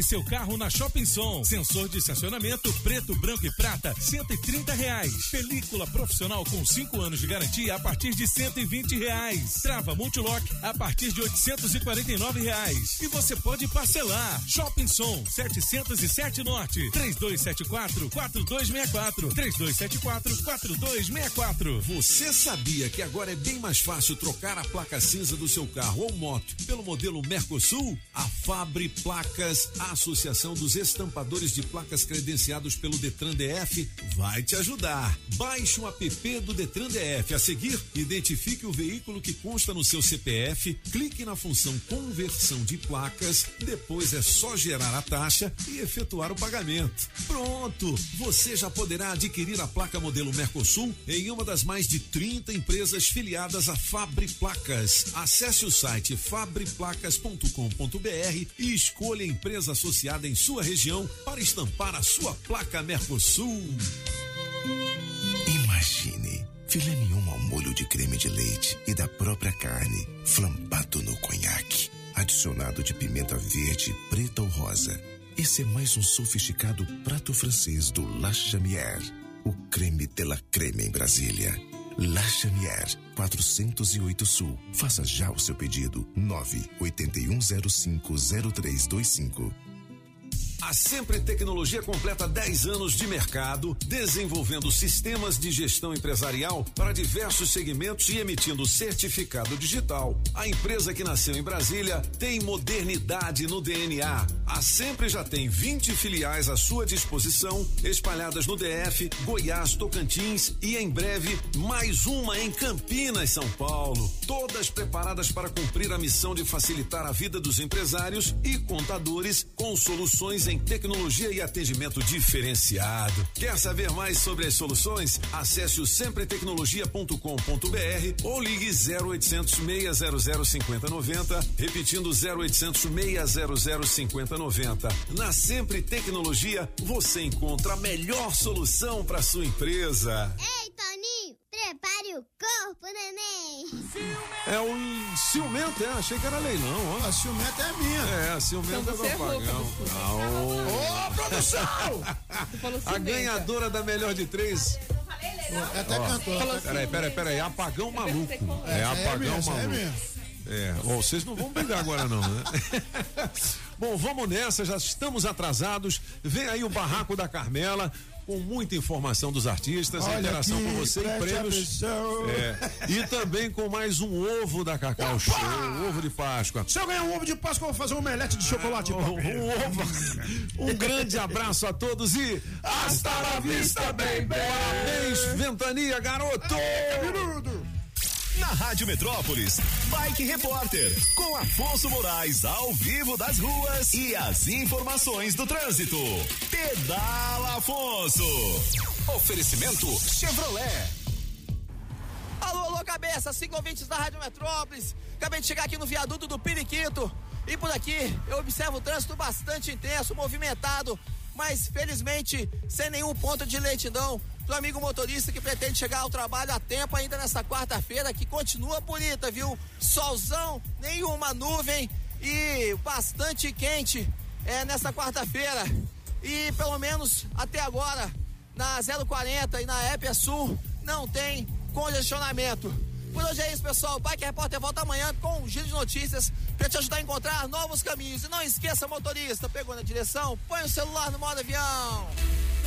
Seu carro na Shopping Som. Sensor de estacionamento preto, branco e prata, 130 reais. Película profissional com 5 anos de garantia a partir de 120 reais. Trava multilock a partir de 849 reais. E você pode parcelar. Shopping Som, 707 Norte, 3274 4264 3274 4264. Você sabia que agora é bem mais fácil trocar a placa cinza do seu carro ou moto pelo modelo Mercosul? A Fabre Placas, a Associação dos Estampadores de Placas credenciados pelo Detran DF, vai te ajudar. Baixe o app do Detran DF. A seguir, identifique o veículo que consta no seu CPF, clique na função conversão de placas, depois é só gerar a taxa e efetuar o pagamento. Pronto! Você já poderá adquirir a placa modelo Mercosul em uma das mais de 30 empresas filiadas à Fabre Placas. Acesse o site fabreplacas.com.br e escolha a empresa associada em sua região para estampar a sua placa Mercosul. Imagine filé mignon ao molho de creme de leite e da própria carne, flambado no conhaque, adicionado de pimenta verde, preta ou rosa. Esse é mais um sofisticado prato francês do La Chamière, o creme de la creme em Brasília. La Chamière, 408 Sul. Faça já o seu pedido. 981050325. A Sempre Tecnologia completa 10 anos de mercado, desenvolvendo sistemas de gestão empresarial para diversos segmentos e emitindo certificado digital. A empresa que nasceu em Brasília tem modernidade no DNA. A Sempre já tem 20 filiais à sua disposição, espalhadas no DF, Goiás, Tocantins e em breve mais uma em Campinas, São Paulo. Todas preparadas para cumprir a missão de facilitar a vida dos empresários e contadores com soluções em tecnologia e atendimento diferenciado. Quer saber mais sobre as soluções? Acesse o sempretecnologia.com.br ou ligue 0800 600 5090, repetindo 0800 600 5090. Na Sempre Tecnologia, você encontra a melhor solução para sua empresa. Ei, Toninho, prepare o corpo, neném. É o ciumento, é, achei que era leilão, ó. A ciumenta é minha. É, a ciumenta Então é do errou, apagão. Ô, produção! A ganhadora da melhor de três. É até Ó, cantor. Peraí, peraí, peraí. Apagão maluco. É, É, apagão é é maluco. É, bom, vocês não vão brigar agora não, né? Bom, vamos nessa, já estamos atrasados. Vem aí o Barraco da Carmela com muita informação dos artistas, Olha interação aqui, com você e prêmios. É, e também com mais um ovo da Cacau Show, ovo de Páscoa. Se eu ganhar um ovo de Páscoa, eu vou fazer um omelete de chocolate. Um, um ovo. Um grande abraço a todos e hasta la vista, baby! Parabéns, Ventania, garoto! Na Rádio Metrópolis, Bike Repórter, com Afonso Moraes ao vivo das ruas e as informações do trânsito. Pedala Afonso. Oferecimento Chevrolet. Alô, alô, cabeça, cinco ouvintes da Rádio Metrópolis. Acabei de chegar aqui no viaduto do Periquito. E por aqui eu observo o trânsito bastante intenso, movimentado, mas felizmente sem nenhum ponto de lentidão. Do amigo motorista que pretende chegar ao trabalho a tempo ainda nessa quarta-feira, que continua bonita, viu? Solzão, nenhuma nuvem e bastante quente é, nessa quarta-feira. E pelo menos até agora, na 040 e na Épia Sul, não tem congestionamento. Por hoje é isso, pessoal. O Bike Repórter volta amanhã com um giro de notícias para te ajudar a encontrar novos caminhos. E não esqueça, motorista, pegou na direção, põe o celular no modo avião.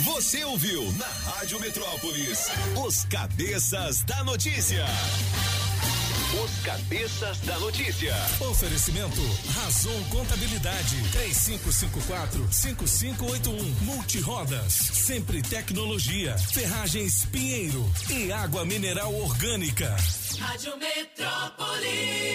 Você ouviu na Rádio Metrópolis os cabeças da notícia. Os cabeças da notícia. Oferecimento Razon Contabilidade 3554-5581. Multirodas, sempre tecnologia. Ferragens Pinheiro e água mineral orgânica. Rádio Metrópolis.